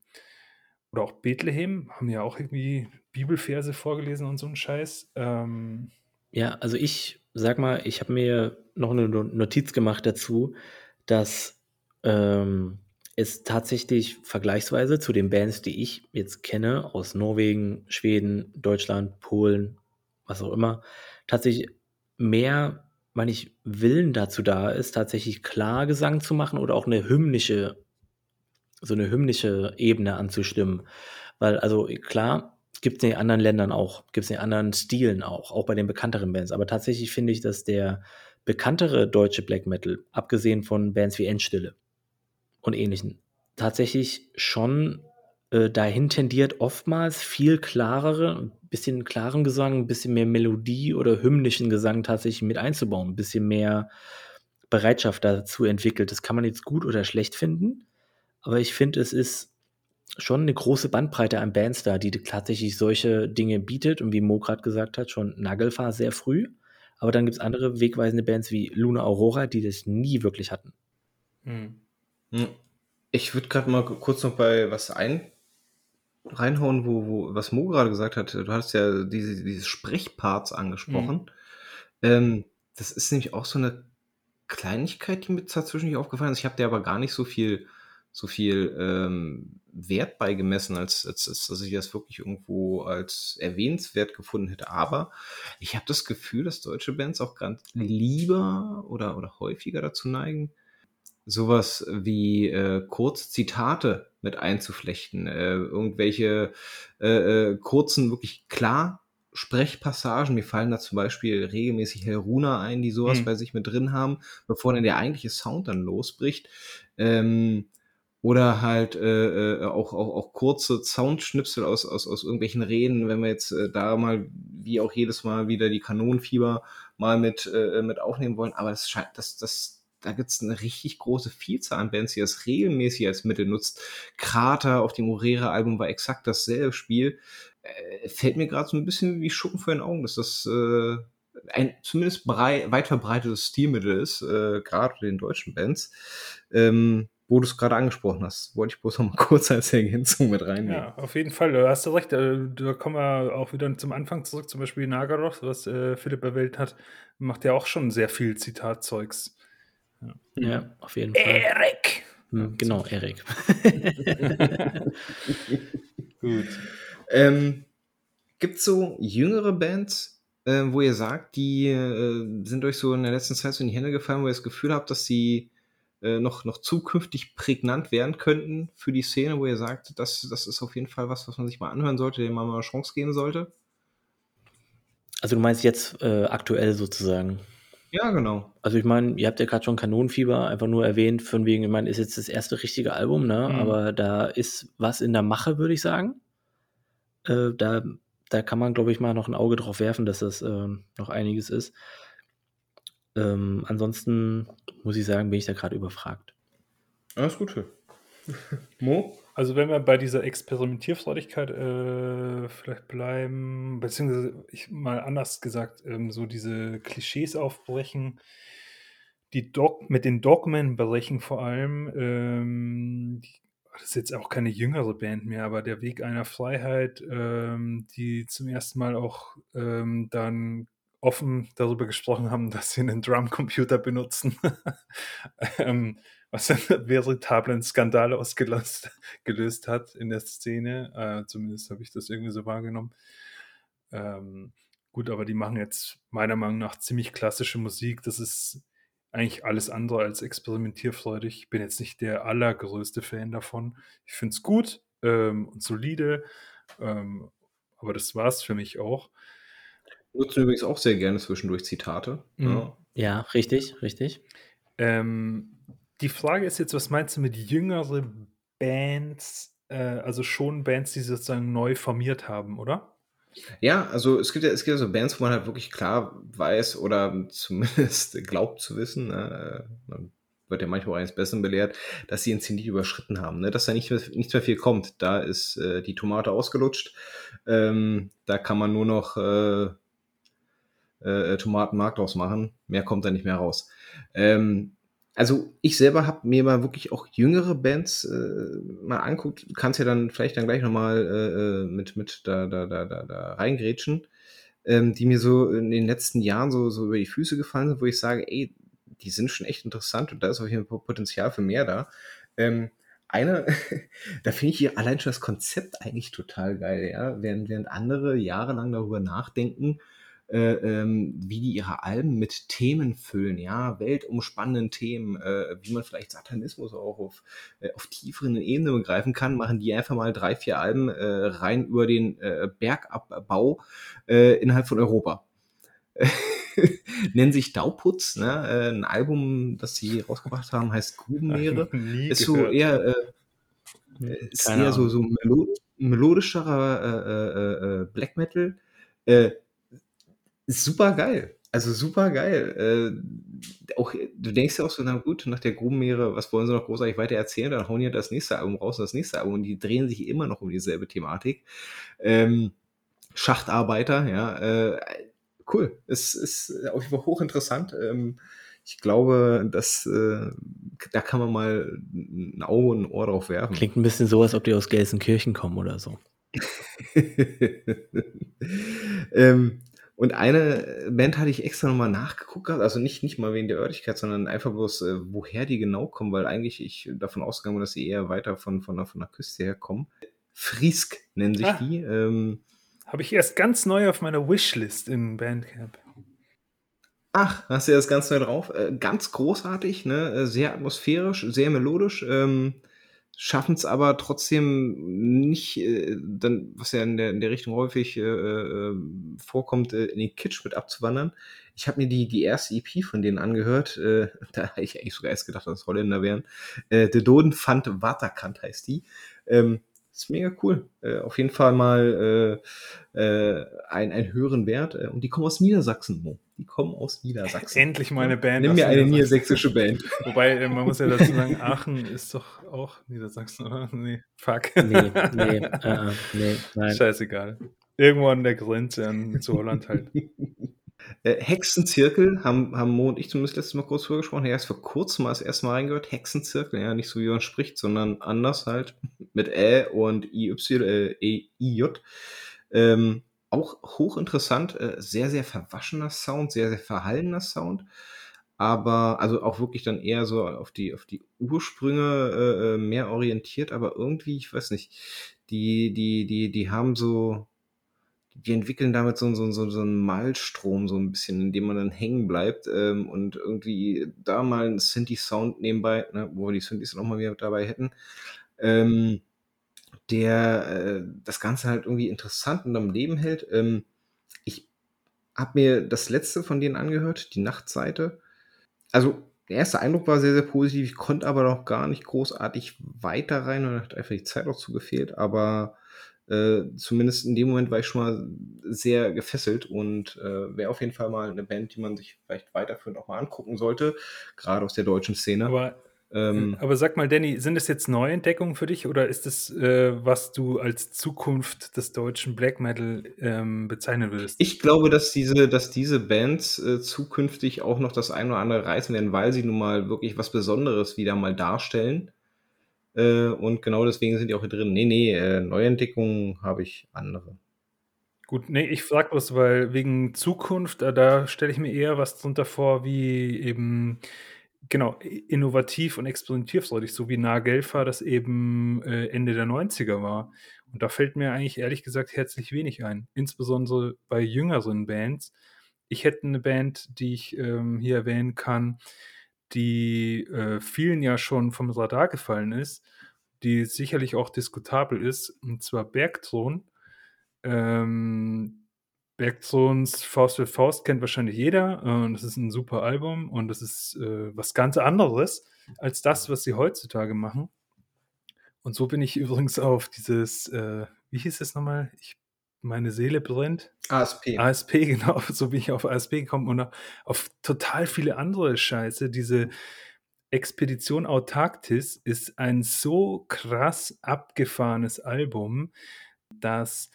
oder auch Bethlehem, haben ja auch irgendwie Bibelverse vorgelesen und so ein Scheiß. Ähm, ja, also ich sag mal, ich habe mir noch eine Notiz gemacht dazu, dass ähm, ist tatsächlich vergleichsweise zu den Bands, die ich jetzt kenne, aus Norwegen, Schweden, Deutschland, Polen, was auch immer, tatsächlich mehr, meine ich, Willen dazu da ist, tatsächlich klar Gesang zu machen oder auch eine hymnische, so eine hymnische Ebene anzustimmen. Weil, also klar, gibt es in den anderen Ländern auch, gibt es in den anderen Stilen auch, auch bei den bekannteren Bands. Aber tatsächlich finde ich, dass der bekanntere deutsche Black Metal, abgesehen von Bands wie Endstille, und ähnlichen tatsächlich schon äh, dahin tendiert, oftmals viel klarere, bisschen klaren Gesang, ein bisschen mehr Melodie oder hymnischen Gesang tatsächlich mit einzubauen, ein bisschen mehr Bereitschaft dazu entwickelt. Das kann man jetzt gut oder schlecht finden, aber ich finde, es ist schon eine große Bandbreite an Bands da, die tatsächlich solche Dinge bietet und wie Mo gerade gesagt hat, schon Nagelfahr sehr früh. Aber dann gibt es andere wegweisende Bands wie Luna Aurora, die das nie wirklich hatten. Hm. Hm. Ich würde gerade mal kurz noch bei was ein reinhauen, wo, wo was Mo gerade gesagt hat. Du hast ja diese, diese Sprechparts angesprochen. Mhm. Ähm, das ist nämlich auch so eine Kleinigkeit, die mir tatsächlich aufgefallen ist. Ich habe dir aber gar nicht so viel, so viel ähm, Wert beigemessen, als, als, als dass ich das wirklich irgendwo als erwähnenswert gefunden hätte. Aber ich habe das Gefühl, dass deutsche Bands auch ganz lieber oder, oder häufiger dazu neigen, sowas wie äh, Kurzzitate mit einzuflechten, äh, irgendwelche äh, äh, kurzen, wirklich klar Sprechpassagen. Mir fallen da zum Beispiel regelmäßig Helruna ein, die sowas Mhm. bei sich mit drin haben, bevor dann der eigentliche Sound dann losbricht. Ähm, oder halt äh, äh, auch, auch, auch kurze Soundschnipsel aus, aus, aus irgendwelchen Reden, wenn wir jetzt äh, da mal, wie auch jedes Mal, wieder die Kanonenfieber mal mit, äh, mit aufnehmen wollen. Aber das scheint, das, das, da gibt's eine richtig große Vielzahl an Bands, die das regelmäßig als Mittel nutzt. Krater auf dem Morera-Album war exakt dasselbe Spiel. Äh, fällt mir gerade so ein bisschen wie Schuppen vor den Augen, dass das äh, ein zumindest brei weit verbreitetes Stilmittel ist, äh, gerade den deutschen Bands. Ähm, wo du es gerade angesprochen hast, wollte ich bloß noch mal kurz als Ergänzung mit reinnehmen. Ja, auf jeden Fall. Hast du recht. äh, Da kommen wir auch wieder zum Anfang zurück. Zum Beispiel Nagaroth, was äh, Philipp erwähnt hat, macht ja auch schon sehr viel Zitatzeugs. Ja, auf jeden Fall. Erik! Hm, genau, Erik. Gut. Ähm, Gibt es so jüngere Bands, äh, wo ihr sagt, die äh, sind euch so in der letzten Zeit so in die Hände gefallen, wo ihr das Gefühl habt, dass sie äh, noch, noch zukünftig prägnant werden könnten für die Szene, wo ihr sagt, das, das ist auf jeden Fall was, was man sich mal anhören sollte, dem man mal eine Chance geben sollte? Also du meinst jetzt äh, aktuell sozusagen. Ja, genau. Also ich meine, ihr habt ja gerade schon Kanonenfieber einfach nur erwähnt, von wegen, ich meine, ist jetzt das erste richtige Album, ne? Mhm. Aber da ist was in der Mache, würde ich sagen. Äh, da, da kann man, glaube ich, mal noch ein Auge drauf werfen, dass das ähm, noch einiges ist. Ähm, ansonsten muss ich sagen, bin ich da gerade überfragt. Alles Gute. Mo? Also wenn wir bei dieser Experimentierfreudigkeit äh, vielleicht bleiben, beziehungsweise ich mal anders gesagt, ähm, so diese Klischees aufbrechen, die Dog mit den Dogmen brechen vor allem. Ähm, die, das ist jetzt auch keine jüngere Band mehr, aber der Weg einer Freiheit, ähm, die zum ersten Mal auch ähm, dann offen darüber gesprochen haben, dass sie einen Drumcomputer benutzen. ähm, was einen veritablen Skandal ausgelöst gelöst hat in der Szene. Äh, zumindest habe ich das irgendwie so wahrgenommen. Ähm, gut, aber die machen jetzt meiner Meinung nach ziemlich klassische Musik. Das ist eigentlich alles andere als experimentierfreudig. Ich bin jetzt nicht der allergrößte Fan davon. Ich finde es gut ähm, und solide, ähm, aber das war es für mich auch. Nutzen übrigens auch sehr gerne zwischendurch Zitate. Mhm. Ja. Ja, richtig, richtig. Ähm, die Frage ist jetzt, was meinst du mit jüngere Bands? Äh, also schon Bands, die sozusagen neu formiert haben, oder? Ja, also es gibt ja, es gibt ja so Bands, wo man halt wirklich klar weiß oder zumindest glaubt zu wissen, ne, äh, man wird ja manchmal auch eines Besseren belehrt, dass sie ein Zenit überschritten haben, ne, dass da nicht mehr, nichts mehr viel kommt. Da ist äh, die Tomate ausgelutscht. Ähm, da kann man nur noch äh, äh, Tomatenmark draus machen. Mehr kommt da nicht mehr raus. Ähm, also ich selber habe mir mal wirklich auch jüngere Bands äh, mal anguckt. Du kannst ja dann vielleicht dann gleich nochmal äh, mit, mit da, da, da, da, da reingrätschen, ähm, die mir so in den letzten Jahren so, so über die Füße gefallen sind, wo ich sage, ey, die sind schon echt interessant und da ist auf jeden Fall Potenzial für mehr da. Ähm, eine, da finde ich hier allein schon das Konzept eigentlich total geil, ja. Während, während andere jahrelang darüber nachdenken, äh, ähm, wie die ihre Alben mit Themen füllen, ja, weltumspannenden Themen, äh, wie man vielleicht Satanismus auch auf, äh, auf tieferen Ebenen begreifen kann, machen die einfach mal drei, vier Alben äh, rein über den äh, Bergabbau äh, innerhalb von Europa. Nennen sich Dauputz, ne? ein Album, das sie rausgebracht haben, heißt Grubenmeere. Ist so gehört. eher, äh, ist Keine eher so, Ahnung. so melo melodischerer Black Metal. Äh, super geil. Also super geil. Äh, auch, du denkst ja auch so, na gut, nach der Grubenmeere, was wollen sie noch großartig weiter erzählen? Dann hauen die das nächste Album raus und das nächste Album und die drehen sich immer noch um dieselbe Thematik. Ähm, Schachtarbeiter, ja, äh, cool. Es ist auf jeden Fall hochinteressant. Ähm, ich glaube, dass, äh, da kann man mal ein Auge und ein Ohr drauf werfen. Klingt ein bisschen so, als ob die aus Gelsenkirchen kommen oder so. ähm, und eine Band hatte ich extra nochmal nachgeguckt, also nicht, nicht mal wegen der Örtlichkeit, sondern einfach bloß, äh, woher die genau kommen, weil eigentlich ich davon ausgegangen bin, dass sie eher weiter von, von, der, von der Küste herkommen. Friesk nennen sich Ah. die. Ähm, Habe ich erst ganz neu auf meiner Wishlist in Bandcamp. Ach, hast du das ganz neu drauf? Äh, ganz großartig, ne? Äh, sehr atmosphärisch, sehr melodisch. Ähm, Schaffen es aber trotzdem nicht, äh, dann, was ja in der, in der Richtung häufig äh, äh, vorkommt, äh, in den Kitsch mit abzuwandern. Ich habe mir die, die erste EP von denen angehört. Äh, da habe ich eigentlich sogar erst gedacht, dass es Holländer wären. Äh, De Doden fand Waterkant heißt die. Ähm, ist mega cool. Äh, auf jeden Fall mal ein, einen höheren Wert. Und die kommen aus Niedersachsen. Die kommen aus Niedersachsen. Endlich mal eine Band. Nimm mir eine niedersächsische Band. Wobei, äh, man muss ja dazu sagen, Aachen ist doch auch Niedersachsen, oder? Nee, fuck. Nee, nee, äh, nee, nein. Scheißegal. Irgendwo an der Grenze an, zu Holland halt. Hexenzirkel haben, haben Mo und ich zumindest letztes Mal kurz vorgesprochen. Er ist vor kurzem mal das erste Mal reingehört. Hexenzirkel, ja, nicht so wie man spricht, sondern anders halt. Mit Ä und IY, äh, e, IJ. Ähm, auch hochinteressant, äh, sehr, sehr verwaschener Sound, sehr, sehr verhallener Sound. Aber, also auch wirklich dann eher so auf die, auf die Ursprünge äh, äh mehr orientiert, aber irgendwie, ich weiß nicht, die, die, die, die haben so, die entwickeln damit so, so, so, so einen Malstrom so ein bisschen, in dem man dann hängen bleibt ähm, und irgendwie da mal einen Synthi-Sound nebenbei, ne, wo wir die Synthes noch mal wieder dabei hätten, ähm, der äh, das Ganze halt irgendwie interessant und am Leben hält. Ähm, ich habe mir das letzte von denen angehört, die Nachtseite. Also der erste Eindruck war sehr, sehr positiv. Ich konnte aber noch gar nicht großartig weiter rein und hat einfach die Zeit auch zu gefehlt. Aber äh, zumindest in dem Moment war ich schon mal sehr gefesselt und äh, wäre auf jeden Fall mal eine Band, die man sich vielleicht weiterführend auch mal angucken sollte, gerade aus der deutschen Szene. Aber, ähm, aber sag mal, Danny, sind das jetzt Neuentdeckungen für dich oder ist das, äh, was du als Zukunft des deutschen Black Metal ähm, bezeichnen würdest? Ich glaube, dass diese, dass diese Bands äh, zukünftig auch noch das ein oder andere reißen werden, weil sie nun mal wirklich was Besonderes wieder mal darstellen. Äh, und genau deswegen sind die auch hier drin. Nee, nee, äh, Neuentdeckungen habe ich andere. Gut, nee, ich frage bloß, weil wegen Zukunft, äh, da stelle ich mir eher was drunter vor, wie eben, genau, innovativ und experimentierfreudig, so wie Nagelfa das eben äh, Ende der 90er war. Und da fällt mir eigentlich ehrlich gesagt herzlich wenig ein, insbesondere bei jüngeren Bands. Ich hätte eine Band, die ich ähm, hier erwähnen kann, die äh, vielen ja schon vom Radar gefallen ist, die sicherlich auch diskutabel ist, und zwar Bergthron. Ähm, Bergthrons Faust für Faust kennt wahrscheinlich jeder. Äh, das ist ein super Album und das ist äh, was ganz anderes als das, was sie heutzutage machen. Und so bin ich übrigens auf dieses, äh, wie hieß es nochmal? Ich meine Seele brennt. ASP. ASP, genau, so bin ich auf ASP gekommen und auf total viele andere Scheiße. Diese Expedition Autarktis ist ein so krass abgefahrenes Album, das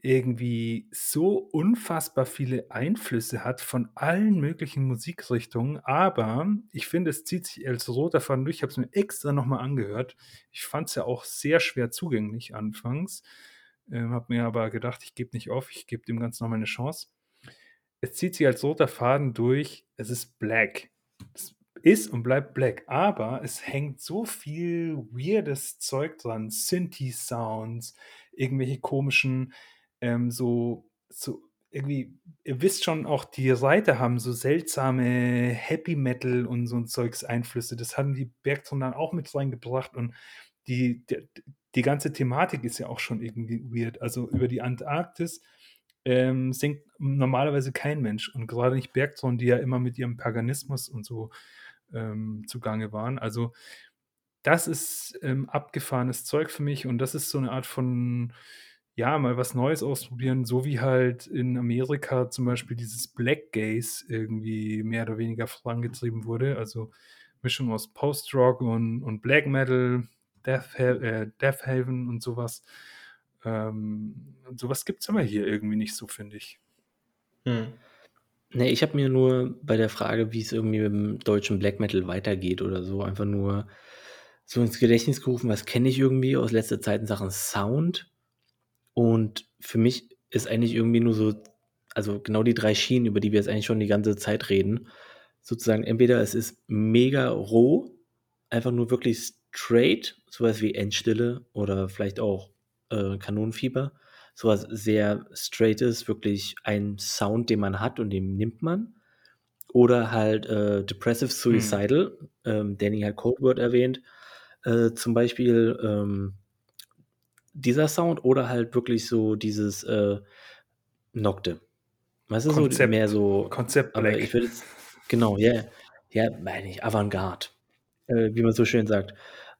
irgendwie so unfassbar viele Einflüsse hat von allen möglichen Musikrichtungen, aber ich finde, es zieht sich als roter Faden durch. Ich habe es mir extra nochmal angehört. Ich fand es ja auch sehr schwer zugänglich anfangs. Ähm, habe mir aber gedacht, ich gebe nicht auf, ich gebe dem Ganzen nochmal eine Chance. Es zieht sich als roter Faden durch, es ist Black. Es ist und bleibt Black, aber es hängt so viel weirdes Zeug dran, Synthi-Sounds, irgendwelche komischen, ähm, so, so irgendwie, ihr wisst schon, auch die Seite haben so seltsame Happy Metal und so ein Zeugs Einflüsse. Das haben die Bergton dann auch mit reingebracht und die, die, die ganze Thematik ist ja auch schon irgendwie weird. Also über die Antarktis ähm, singt normalerweise kein Mensch und gerade nicht Bergzonen, die ja immer mit ihrem Paganismus und so ähm, zugange waren. Also das ist ähm, abgefahrenes Zeug für mich und das ist so eine Art von, ja, mal was Neues ausprobieren, so wie halt in Amerika zum Beispiel dieses Black Gaze irgendwie mehr oder weniger vorangetrieben wurde. Also Mischung aus Post-Rock und, und Black Metal, Death, äh, Death Haven und sowas. Ähm, sowas gibt es aber hier irgendwie nicht so, finde ich. Hm. Nee, ich habe mir nur bei der Frage, wie es irgendwie mit dem deutschen Black Metal weitergeht oder so, einfach nur so ins Gedächtnis gerufen, was kenne ich irgendwie aus letzter Zeit in Sachen Sound. Und für mich ist eigentlich irgendwie nur so, also genau die drei Schienen, über die wir jetzt eigentlich schon die ganze Zeit reden. Sozusagen, entweder es ist mega roh, einfach nur wirklich straight, sowas wie Endstille oder vielleicht auch äh, Kanonenfieber, sowas sehr straight ist, wirklich ein Sound, den man hat und den nimmt man. oder halt äh, Depressive Hm. Suicidal. Ähm, Danny hat Code Word erwähnt. Äh, zum Beispiel ähm, dieser Sound oder halt wirklich so dieses äh, Nocte. Weißt du, so Konzept. mehr so. Konzept Aber ich würde. Genau, ja. Ja, meine ich, Avantgarde. Äh, wie man so schön sagt.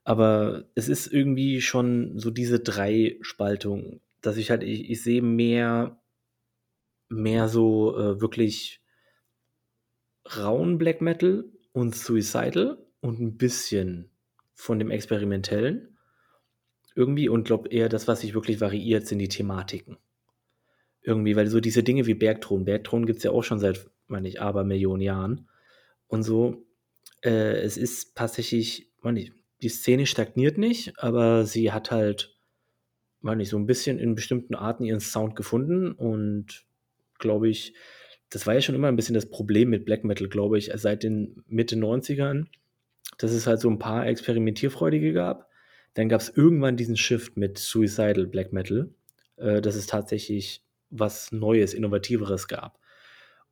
Aber es ist irgendwie schon so diese Dreispaltung, dass ich halt, ich, ich sehe mehr, mehr so äh, wirklich rauen Black Metal und Suicidal und ein bisschen von dem Experimentellen irgendwie und glaube eher das, was sich wirklich variiert, sind die Thematiken. Irgendwie, weil so diese Dinge wie Bergthron, Bergthron gibt es ja auch schon seit, meine ich, aber Millionen Jahren und so. Äh, es ist tatsächlich, meine ich, die Szene stagniert nicht, aber sie hat halt, meine ich, so ein bisschen in bestimmten Arten ihren Sound gefunden und glaube ich, das war ja schon immer ein bisschen das Problem mit Black Metal, glaube ich, seit den Mitte 90ern, dass es halt so ein paar Experimentierfreudige gab. Dann gab es irgendwann diesen Shift mit Suicidal Black Metal, äh, dass es tatsächlich was Neues, Innovativeres gab.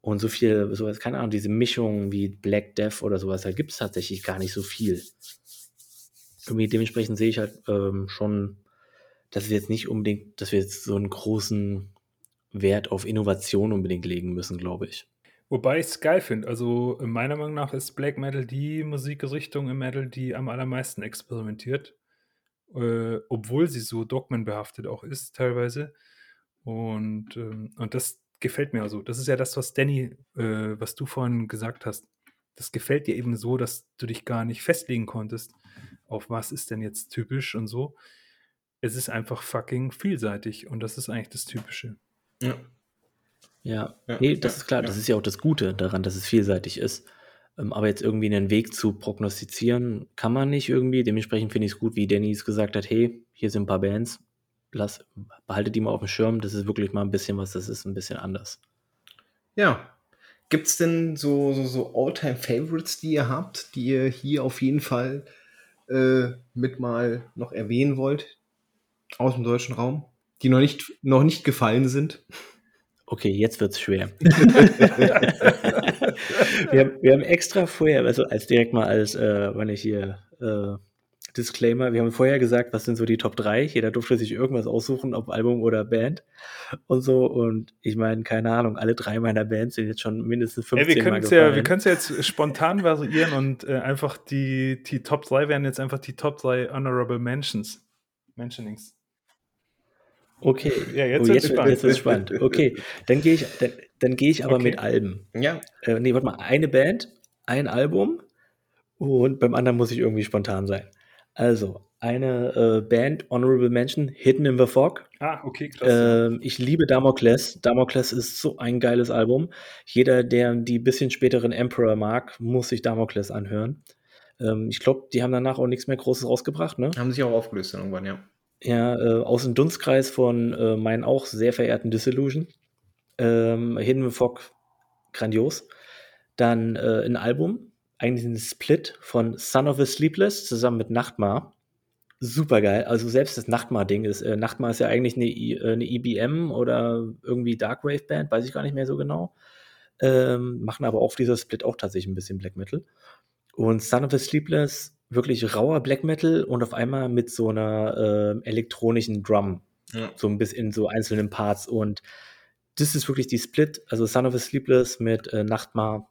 Und so viel, sowas, keine Ahnung, diese Mischung wie Black Death oder sowas, da gibt es tatsächlich gar nicht so viel. Irgendwie dementsprechend sehe ich halt ähm, schon, dass wir jetzt nicht unbedingt, dass wir jetzt so einen großen Wert auf Innovation unbedingt legen müssen, glaube ich. Wobei ich es geil finde. Also meiner Meinung nach ist Black Metal die Musikrichtung im Metal, die am allermeisten experimentiert. Äh, obwohl sie so dogmenbehaftet auch ist, teilweise. Und, ähm, und das gefällt mir also. Das ist ja das, was Danny, äh, was du vorhin gesagt hast. Das gefällt dir eben so, dass du dich gar nicht festlegen konntest, auf was ist denn jetzt typisch und so. Es ist einfach fucking vielseitig und das ist eigentlich das Typische. Ja. Ja, Ja, nee, das ja, ist klar, ja. das ist ja auch das Gute daran, dass es vielseitig ist. Ähm, aber jetzt irgendwie einen Weg zu prognostizieren, kann man nicht irgendwie. Dementsprechend finde ich es gut, wie Dennis gesagt hat, hey, hier sind ein paar Bands, lass, behaltet die mal auf dem Schirm, das ist wirklich mal ein bisschen was, das ist ein bisschen anders. Ja. Gibt es denn so, so, so All-Time-Favorites, die ihr habt, die ihr hier auf jeden Fall äh, mit mal noch erwähnen wollt? Aus dem deutschen Raum? Die noch nicht, noch nicht gefallen sind? Okay, jetzt wird's schwer. wir, haben, wir haben extra vorher, also als direkt mal als, äh, wenn ich hier äh, Disclaimer, wir haben vorher gesagt, was sind so die Top 3. Jeder durfte sich irgendwas aussuchen, ob Album oder Band und so. Und ich meine, keine Ahnung, alle drei meiner Bands sind jetzt schon mindestens 15 Ey, wir Mal können es ja, wir gefallen. können's ja jetzt spontan variieren und äh, einfach die, die Top 3 wären jetzt einfach die Top 3 Honorable Mentions. Mentionings. Okay, Ja, jetzt oh, wird's jetzt, spannend. jetzt wird's spannend. Okay, dann gehe ich, dann, dann gehe ich aber Okay. mit Alben. Ja. Äh, nee, warte mal, eine Band, ein Album und beim anderen muss ich irgendwie spontan sein. Also, eine äh, Band, Honorable Mention, Hidden in the Fog. Ah, okay, krass. Ähm, ich liebe Damocles. Damocles ist so ein geiles Album. Jeder, der die bisschen späteren Emperor mag, muss sich Damocles anhören. Ähm, ich glaube, die haben danach auch nichts mehr Großes rausgebracht, ne? Haben sich auch aufgelöst dann irgendwann, ja. Ja, äh, aus dem Dunstkreis von äh, meinen auch sehr verehrten Disillusion. Ähm, Hidden the Fog, grandios. Dann äh, ein Album, eigentlich ein Split von Son of a Sleepless zusammen mit Nachtmar. Super geil. Also selbst das Nachtmar-Ding ist, äh, Nachtmar ist ja eigentlich eine, I- äh, eine EBM oder irgendwie Darkwave-Band, weiß ich gar nicht mehr so genau. Ähm, machen aber auf dieser Split auch tatsächlich ein bisschen Black Metal. Und Son of a Sleepless, wirklich rauer Black Metal und auf einmal mit so einer äh, elektronischen Drum, Ja. so ein bisschen in so einzelnen Parts. Und das ist wirklich die Split, also Son of a Sleepless mit äh, Nachtmar,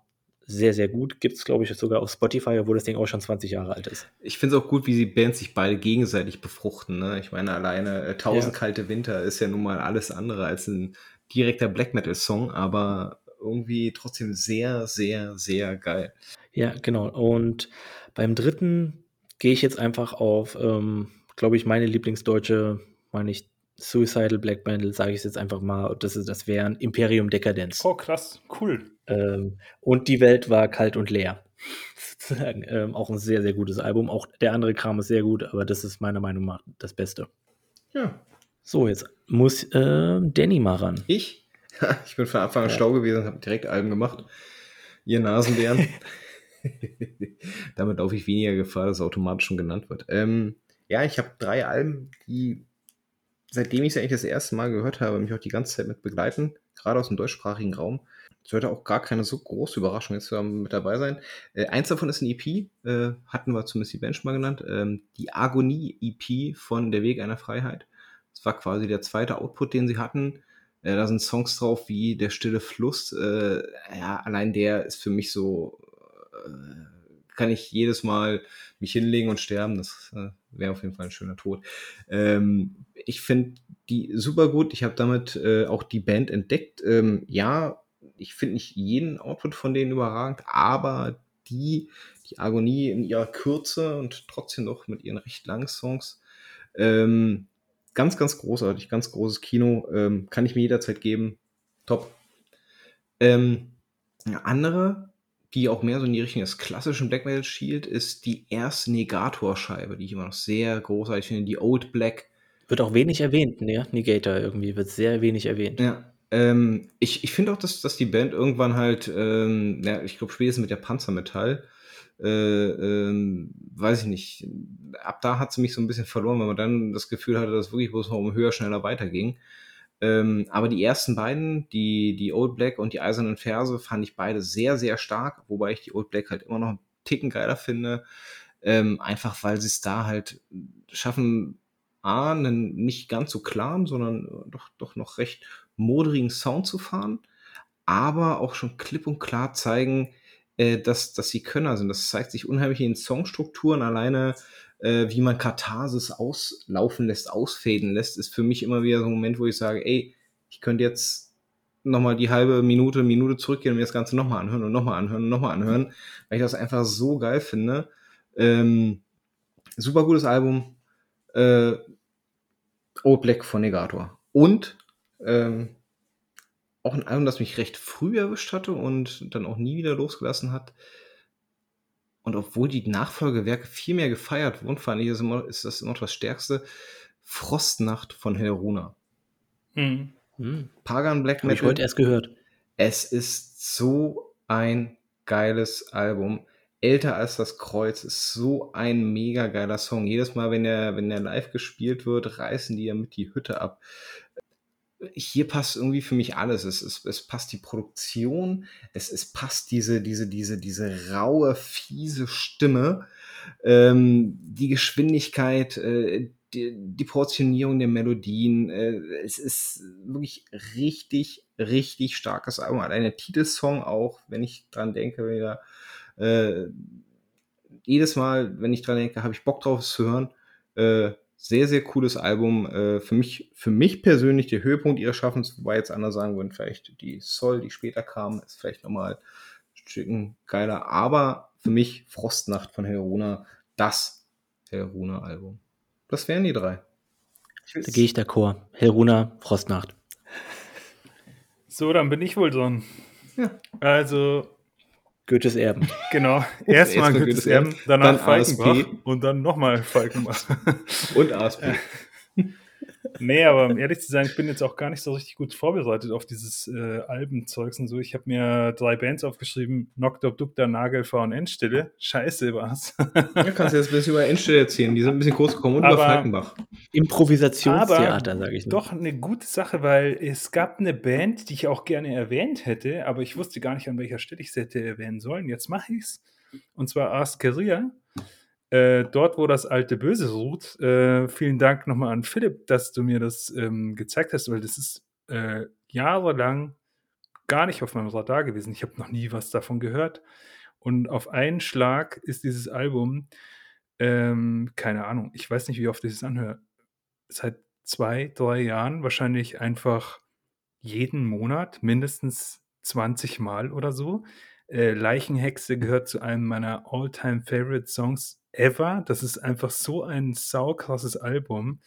sehr, sehr gut. Gibt es, glaube ich, sogar auf Spotify, obwohl das Ding auch schon 20 Jahre alt ist. Ich finde es auch gut, wie die Bands sich beide gegenseitig befruchten. Ne? Ich meine, alleine äh, Tausend Ja. kalte Winter ist ja nun mal alles andere als ein direkter Black Metal-Song, aber irgendwie trotzdem sehr, sehr, sehr geil. Ja, genau. Und beim dritten gehe ich jetzt einfach auf, ähm, glaube ich, meine Lieblingsdeutsche, meine ich, Suicidal Black Metal, sage ich es jetzt einfach mal. Das, ist, das wären Imperium Decadence. oh, krass, cool. Ähm, und die Welt war kalt und leer. Sozusagen. Ähm, auch ein sehr, sehr gutes Album. Auch der andere Kram ist sehr gut, aber das ist meiner Meinung nach das Beste. Ja. So, jetzt muss äh, Danny mal ran. Ich? ich bin von Anfang an Ja. schlau gewesen und habe direkt Alben gemacht. Ihr Nasenbären. Damit laufe ich weniger Gefahr, dass es automatisch schon genannt wird. Ähm, ja, ich habe drei Alben, die, seitdem ich sie eigentlich das erste Mal gehört habe, mich auch die ganze Zeit mit begleiten, gerade aus dem deutschsprachigen Raum. sollte auch gar keine so große Überraschung jetzt mit dabei sein. Äh, eins davon ist ein EP, äh, hatten wir zumindest die Bench mal genannt, ähm, die Agonie-EP von Der Weg einer Freiheit. Das war quasi der zweite Output, den sie hatten. Äh, da sind Songs drauf wie Der stille Fluss. Äh, ja, allein der ist für mich so, äh, kann ich jedes Mal mich hinlegen und sterben. Das äh, wäre auf jeden Fall ein schöner Tod. Ähm, ich finde die super gut. Ich habe damit äh, auch die Band entdeckt. Ähm, ja, ich finde nicht jeden Output von denen überragend, aber die, die Agonie in ihrer Kürze und trotzdem noch mit ihren recht langen Songs, ähm, ganz, ganz großartig, ganz großes Kino, ähm, kann ich mir jederzeit geben. Top. Ähm, eine andere, die auch mehr so in die Richtung des klassischen Black Metal schielt, ist die erste Negator-Scheibe, die ich immer noch sehr großartig finde, die Old Black. Wird auch wenig erwähnt, ne? Negator irgendwie, wird sehr wenig erwähnt. Ja, ähm, ich ich finde auch, dass, dass die Band irgendwann halt, ähm, ja, ich glaube, spätestens mit der Panzermetall, äh, ähm, weiß ich nicht, ab da hat sie mich so ein bisschen verloren, weil man dann das Gefühl hatte, dass wirklich bloß noch um höher, schneller weiterging. Ähm, aber die ersten beiden, die, die Old Black und die Eisernen Verse, fand ich beide sehr, sehr stark, wobei ich die Old Black halt immer noch einen Ticken geiler finde. Ähm, einfach weil sie es da halt schaffen, A, einen nicht ganz so klaren, sondern doch, doch noch recht moderigen Sound zu fahren, aber auch schon klipp und klar zeigen, äh, dass, dass sie Könner sind. Das zeigt sich unheimlich in den Songstrukturen. Alleine, äh, wie man Katharsis auslaufen lässt, ausfäden lässt, ist für mich immer wieder so ein Moment, wo ich sage, ey, ich könnte jetzt nochmal die halbe Minute, Minute zurückgehen und mir das Ganze nochmal anhören und nochmal anhören und nochmal anhören, weil ich das einfach so geil finde. Ähm, super gutes Album. Äh, Old Black von Negator. Und ähm, auch ein Album, das mich recht früh erwischt hatte und dann auch nie wieder losgelassen hat. Und obwohl die Nachfolgewerke viel mehr gefeiert wurden, fand ich, ist, immer, ist das immer noch das Stärkste. Frostnacht von Helruna. Mhm. Hm. Pagan Black Metal. Habe ich heute erst gehört. Es ist so ein geiles Album. Älter als das Kreuz ist so ein mega geiler Song. Jedes Mal, wenn der, wenn der live gespielt wird, reißen die ja mit die Hütte ab hier passt irgendwie für mich alles. Es, es, es passt die Produktion, es, es passt diese, diese, diese, diese raue, fiese Stimme, ähm, die Geschwindigkeit, äh, die, die, Portionierung der Melodien. Äh, es ist wirklich richtig, richtig starkes Album. Allein der Titelsong auch, wenn ich dran denke, wieder, äh, jedes Mal, wenn ich dran denke, habe ich Bock drauf, zu hören. Sehr, sehr cooles Album. Äh, für, mich, für mich persönlich der Höhepunkt ihres Schaffens, wobei jetzt andere sagen würden, vielleicht die Soul, die später kam, ist vielleicht nochmal ein Stücken geiler. Aber für mich Frostnacht von Heruna, das Heruna-Album. Das wären die drei. Da gehe ich d'accord. Heruna, Frostnacht. So, dann bin ich wohl dran. Ja. Also, Goethes Erben. Genau. Erstmal Goethes, Goethes Erben, danach dann Falkenbach ASP. und dann nochmal Falkenbach. und ASP. Nee, aber um ehrlich zu sein, ich bin jetzt auch gar nicht so richtig gut vorbereitet auf dieses äh, Albenzeugs und so. Ich habe mir drei Bands aufgeschrieben: Noctur, Dukta, Nagelfahr und Endstille. Scheiße war's. ja, kannst du jetzt ein bisschen über Endstille erzählen. Die sind ein bisschen kurz gekommen und aber, über Falkenbach. Improvisationstheater, sage ich nur. Doch eine gute Sache, weil es gab eine Band, die ich auch gerne erwähnt hätte, aber ich wusste gar nicht, an welcher Stelle ich sie hätte erwähnen sollen. Jetzt mache ich's. Und zwar Askeria. Äh, dort, wo das alte Böse ruht. Äh, vielen Dank nochmal an Philipp, dass du mir das ähm, gezeigt hast, weil das ist äh, jahrelang gar nicht auf meinem Radar gewesen. Ich habe noch nie was davon gehört. Und auf einen Schlag ist dieses Album, ähm, keine Ahnung, ich weiß nicht, wie oft ich es anhöre, seit zwei, drei Jahren wahrscheinlich einfach jeden Monat mindestens 20 Mal oder so. Äh, Leichenhexe gehört zu einem meiner all-time favorite Songs ever. Das ist einfach so ein saukrasses Album.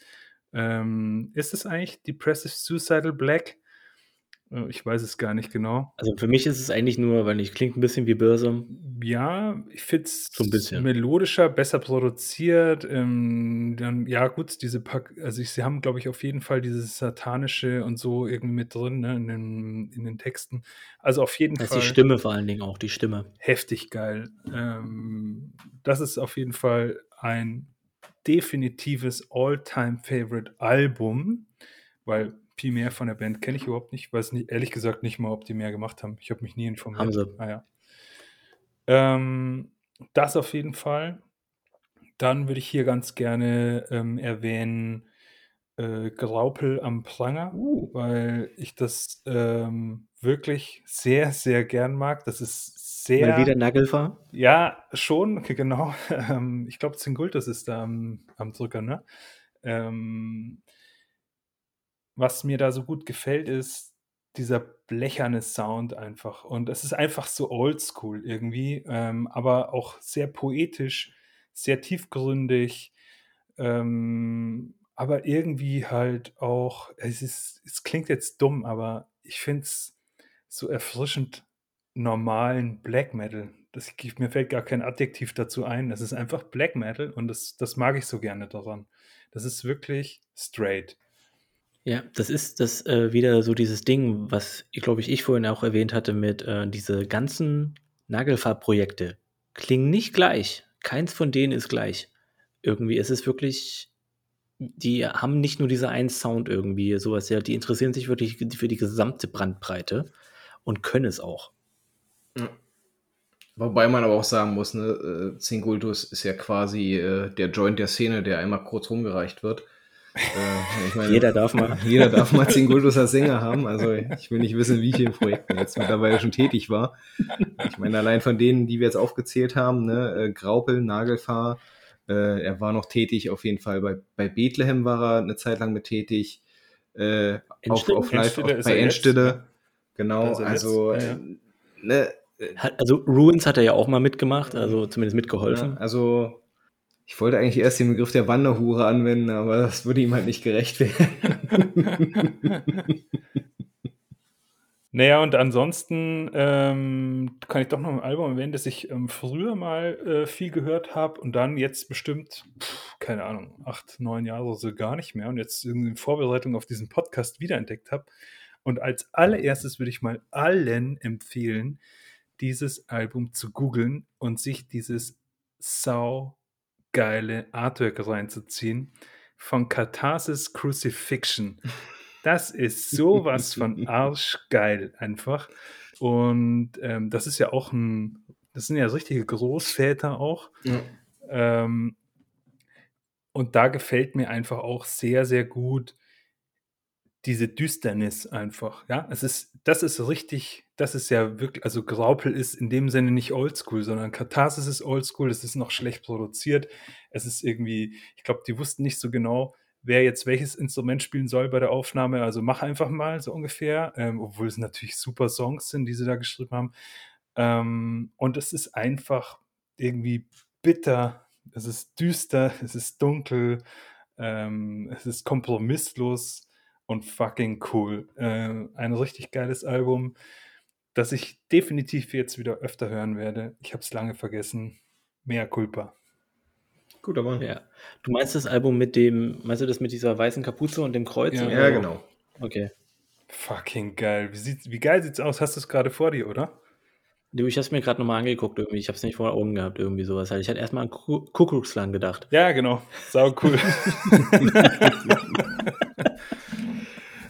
Ähm, ist es eigentlich Depressive Suicidal Black? Äh, ich weiß es gar nicht genau. Also für mich ist es eigentlich nur, weil ich klingt ein bisschen wie Börse. Ja, ich finde es so melodischer, besser produziert. Ähm, dann, ja, gut, diese Pack, also ich, sie haben, glaube ich, auf jeden Fall dieses Satanische und so irgendwie mit drin, ne, in, den, in den Texten. Also auf jeden das Fall. Die Stimme vor allen Dingen auch, die Stimme. Heftig geil. Ähm, das ist auf jeden Fall ein definitives All-Time-Favorite-Album, weil viel mehr von der Band kenne ich überhaupt nicht. Weiß nicht, ehrlich gesagt nicht mal, ob die mehr gemacht haben. Ich habe mich nie informiert. Haben sie. Ah, ja. ähm, das auf jeden Fall. Dann würde ich hier ganz gerne ähm, erwähnen äh, Graupel am Pranger, Uh. weil ich das ähm, wirklich sehr, sehr gern mag. Das ist Mal wieder sehr, Nagelfahr. ja, schon, okay, genau. Ähm, ich glaube, Zingultus ist da am, am Drücker, ne? Ähm, was mir da so gut gefällt, ist dieser blecherne Sound einfach. Und es ist einfach so oldschool irgendwie, ähm, aber auch sehr poetisch, sehr tiefgründig, ähm, aber irgendwie halt auch, es ist, es klingt jetzt dumm, aber ich finde es so erfrischend normalen Black Metal. Das, mir fällt gar kein Adjektiv dazu ein. Das ist einfach Black Metal und das, das mag ich so gerne daran. Das ist wirklich straight. Ja, das ist das äh, wieder so dieses Ding, was, glaube ich, ich vorhin auch erwähnt hatte mit äh, diese ganzen Nagelfarbprojekte klingen nicht gleich. Keins von denen ist gleich. Irgendwie ist es wirklich, die haben nicht nur diese einen Sound irgendwie, sowas ja, die interessieren sich wirklich für die gesamte Brandbreite und können es auch. Wobei man aber auch sagen muss, ne, äh, Zingultus ist ja quasi äh, der Joint der Szene, der einmal kurz rumgereicht wird. Äh, ich meine, Jeder darf mal. Jeder darf mal Zingultus als Sänger haben. Also ich will nicht wissen, wie vielen Projekten er jetzt mittlerweile schon tätig war. Ich meine, allein von denen, die wir jetzt aufgezählt haben, ne, äh, Graupel, Nagelfahr, äh, er war noch tätig, auf jeden Fall bei, bei Bethlehem war er eine Zeit lang mit tätig. Äh, auf, auf Live, Endstille auf, bei jetzt, Endstille. ja. Genau, also jetzt, ja, ja. äh, ne, also Ruins hat er ja auch mal mitgemacht, also zumindest mitgeholfen. Ja, also ich wollte eigentlich erst den Begriff der Wanderhure anwenden, aber das würde ihm halt nicht gerecht werden. Naja, und ansonsten ähm, kann ich doch noch ein Album erwähnen, das ich ähm, früher mal äh, viel gehört habe und dann jetzt bestimmt, pff, keine Ahnung, acht, neun Jahre so gar nicht mehr und jetzt in Vorbereitung auf diesen Podcast wiederentdeckt habe. Und als allererstes würde ich mal allen empfehlen, dieses Album zu googeln und sich dieses sau geile Artwork reinzuziehen von Catharsis Crucifixion. Das ist sowas von arschgeil einfach. Und ähm, das ist ja auch ein, das sind ja richtige Großväter auch. Ja. Ähm, und da gefällt mir einfach auch sehr, sehr gut diese Düsternis einfach. Ja, es ist, das ist richtig, das ist ja wirklich, also Graupel ist in dem Sinne nicht oldschool, sondern Katharsis ist oldschool, es ist noch schlecht produziert. Es ist irgendwie, ich glaube, die wussten nicht so genau, wer jetzt welches Instrument spielen soll bei der Aufnahme. Also mach einfach mal so ungefähr, ähm, obwohl es natürlich super Songs sind, die sie da geschrieben haben. Ähm, und es ist einfach irgendwie bitter, es ist düster, es ist dunkel, ähm, es ist kompromisslos und fucking cool. Äh, ein richtig geiles Album, das ich definitiv jetzt wieder öfter hören werde. Ich habe es lange vergessen. Mehr Culpa. Gut, aber. Ja. Du meinst das Album mit dem, meinst du das mit dieser weißen Kapuze und dem Kreuz? Ja. Ja, genau. Okay. Fucking geil. Wie, sieht's, wie geil sieht's aus? Hast du es gerade vor dir, oder? Du, ich habe es mir gerade nochmal angeguckt irgendwie. Ich habe es nicht vor Augen gehabt, irgendwie sowas. Halt. Ich hatte erstmal an Ku- Kuckucksland gedacht. Ja, genau. Sau cool.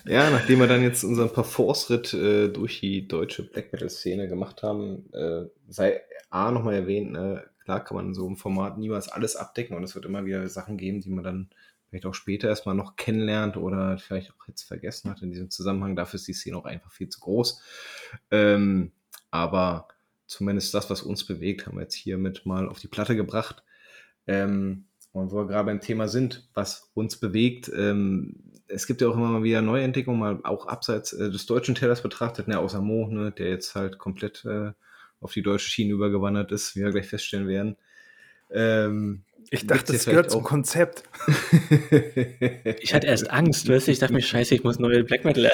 Ja, nachdem wir dann jetzt unseren Parforce-Ritt äh, durch die deutsche Black Metal-Szene gemacht haben, äh, sei A nochmal erwähnt, ne, klar kann man in so einem Format niemals alles abdecken und es wird immer wieder Sachen geben, die man dann vielleicht auch später erstmal noch kennenlernt oder vielleicht auch jetzt vergessen hat in diesem Zusammenhang. Dafür ist die Szene auch einfach viel zu groß. Ähm, aber zumindest das, was uns bewegt, haben wir jetzt hiermit mal auf die Platte gebracht. Ähm, und wo wir gerade beim Thema sind, was uns bewegt, ähm, es gibt ja auch immer mal wieder Neuentdeckungen, mal auch abseits äh, des deutschen Tellers betrachtet, ne, außer Mo, ne, der jetzt halt komplett äh, auf die deutsche Schiene übergewandert ist, wie wir gleich feststellen werden. Ähm, Ich dachte, das gehört zum Konzept. Ich hatte erst Angst, weißt du? Ich dachte mir, scheiße, ich muss neue Black Metal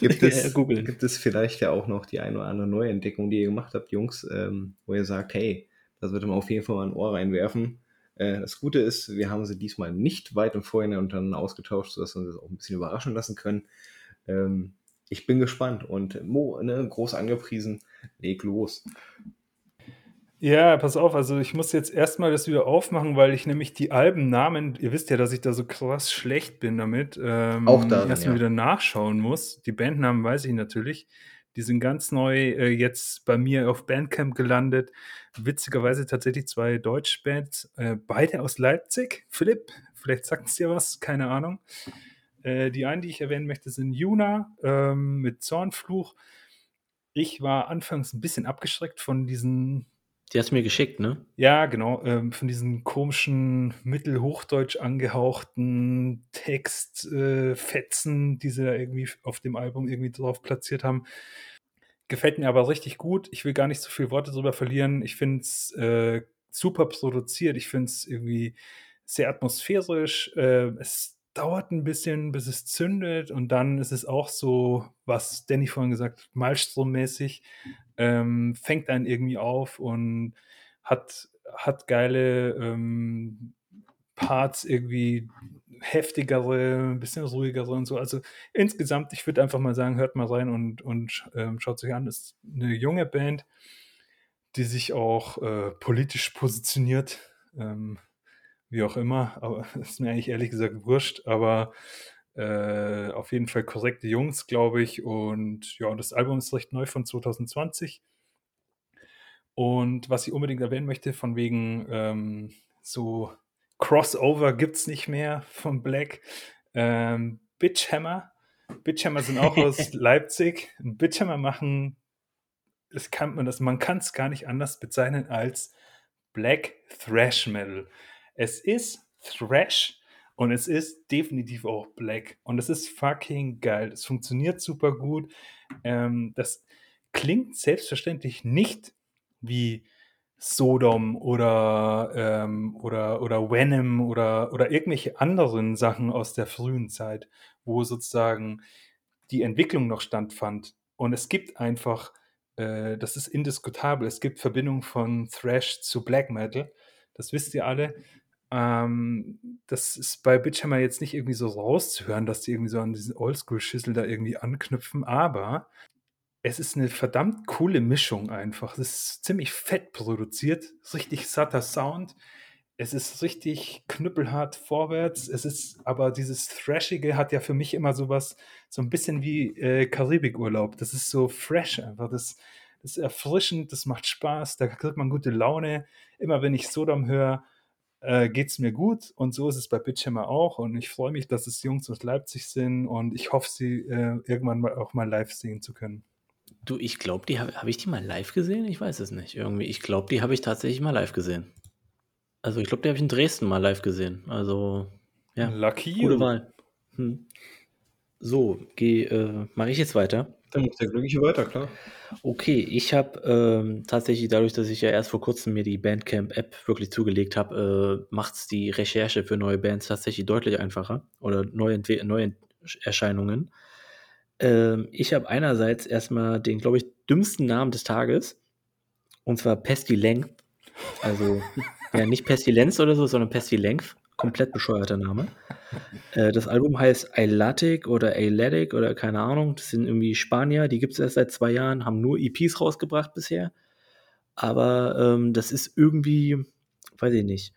gibt, es, googeln. gibt es vielleicht ja auch noch die eine oder andere Neuentdeckung, die ihr gemacht habt, Jungs, ähm, wo ihr sagt, hey, das wird man auf jeden Fall mal ein Ohr reinwerfen. Äh, das Gute ist, wir haben sie diesmal nicht weit im Vorhinein untereinander ausgetauscht, sodass wir uns das auch ein bisschen überraschen lassen können. Ähm, ich bin gespannt und Mo, ne, groß angepriesen, leg los. Ja, pass auf, also ich muss jetzt erstmal das wieder aufmachen, weil ich nämlich die Albennamen, ihr wisst ja, dass ich da so krass schlecht bin damit, ähm, Auch darin, erstmal ja. wieder nachschauen muss. Die Bandnamen weiß ich natürlich. Die sind ganz neu äh, jetzt bei mir auf Bandcamp gelandet. Witzigerweise tatsächlich zwei Deutschbands, äh, beide aus Leipzig. Philipp, vielleicht sagt es dir was, keine Ahnung. Äh, die einen, die ich erwähnen möchte, sind Juna ähm, mit Zornfluch. Ich war anfangs ein bisschen abgeschreckt von diesen Die hast du mir geschickt, ne? ja, genau, ähm, von diesen komischen mittelhochdeutsch angehauchten Textfetzen, äh, die sie da irgendwie auf dem Album irgendwie drauf platziert haben. Gefällt mir aber richtig gut. Ich will gar nicht so viele Worte drüber verlieren. Ich finde es äh, super produziert. Ich finde es irgendwie sehr atmosphärisch. Äh, es dauert ein bisschen, bis es zündet und dann ist es auch so, was Danny vorhin gesagt hat, Malstrom-mäßig, ähm, fängt einen irgendwie auf und hat, hat geile ähm, Parts irgendwie heftigere, ein bisschen ruhigere und so. Also insgesamt, ich würde einfach mal sagen, hört mal rein und, und ähm, schaut sich an. ist eine junge Band, die sich auch äh, politisch positioniert. Ähm, wie auch immer, aber ist mir eigentlich ehrlich gesagt wurscht, aber äh, auf jeden Fall korrekte Jungs, glaube ich. Und ja, das Album ist recht neu von 2020. Und was ich unbedingt erwähnen möchte, von wegen ähm, so Crossover gibt es nicht mehr von Black. Ähm, Bitchhammer. Bitchhammer sind auch aus Leipzig. Bitchhammer machen, das kann man das, man kann es gar nicht anders bezeichnen als Black Thrash Metal. Es ist Thrash und es ist definitiv auch Black. Und es ist fucking geil. Es funktioniert super gut. Ähm, das klingt selbstverständlich nicht wie Sodom oder, ähm, oder, oder Venom oder, oder irgendwelche anderen Sachen aus der frühen Zeit, wo sozusagen die Entwicklung noch standfand. Und es gibt einfach, äh, das ist indiskutabel, es gibt Verbindung von Thrash zu Black Metal. Das wisst ihr alle. Ähm, das ist bei Bitchhammer jetzt nicht irgendwie so rauszuhören, dass die irgendwie so an diesen Oldschool-Schüssel da irgendwie anknüpfen, aber es ist eine verdammt coole Mischung einfach. Es ist ziemlich fett produziert, richtig satter Sound. Es ist richtig knüppelhart vorwärts. Es ist aber dieses Thrashige hat ja für mich immer sowas, so ein bisschen wie äh, Karibikurlaub. Das ist so fresh einfach. Das, das ist erfrischend, das macht Spaß, da kriegt man gute Laune. Immer wenn ich Sodom höre, äh, geht es mir gut. Und so ist es bei Bitchammer auch. Und ich freue mich, dass es Jungs aus Leipzig sind und ich hoffe, sie äh, irgendwann mal auch mal live sehen zu können. Du, ich glaube, die habe hab ich die mal live gesehen? Ich weiß es nicht. Irgendwie, ich glaube, die habe ich tatsächlich mal live gesehen. Also ich glaube, die habe ich in Dresden mal live gesehen. Also ja, Lucky gute. Wahl. Hm. So, geh, äh, mache ich jetzt weiter. Dann muss der Glückliche weiter, klar. Okay, ich habe ähm, tatsächlich dadurch, dass ich ja erst vor kurzem mir die Bandcamp-App wirklich zugelegt habe, äh, macht es die Recherche für neue Bands tatsächlich deutlich einfacher oder neue, neue Erscheinungen. Ähm, ich habe einerseits erstmal den, glaube ich, dümmsten Namen des Tages und zwar Pestilence. Also ja, nicht Pestilenz oder so, sondern Pestilence. Komplett bescheuerter Name. Äh, das Album heißt Eilatic oder Eilatic oder keine Ahnung. Das sind irgendwie Spanier, die gibt es erst seit zwei Jahren, haben nur EPs rausgebracht bisher. Aber ähm, das ist irgendwie, weiß ich nicht.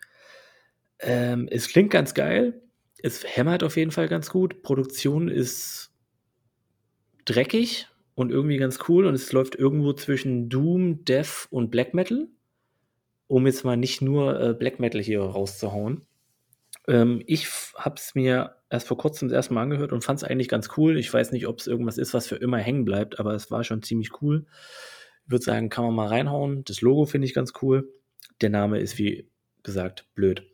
Ähm, es klingt ganz geil. Es hämmert auf jeden Fall ganz gut. Produktion ist dreckig und irgendwie ganz cool. Und es läuft irgendwo zwischen Doom, Death und Black Metal. Um jetzt mal nicht nur äh, Black Metal hier rauszuhauen. Ähm, ich habe es mir erst vor kurzem das erste Mal angehört und fand es eigentlich ganz cool. Ich weiß nicht, ob es irgendwas ist, was für immer hängen bleibt, aber es war schon ziemlich cool. Ich würde sagen, kann man mal reinhauen. Das Logo finde ich ganz cool. Der Name ist, wie gesagt, blöd.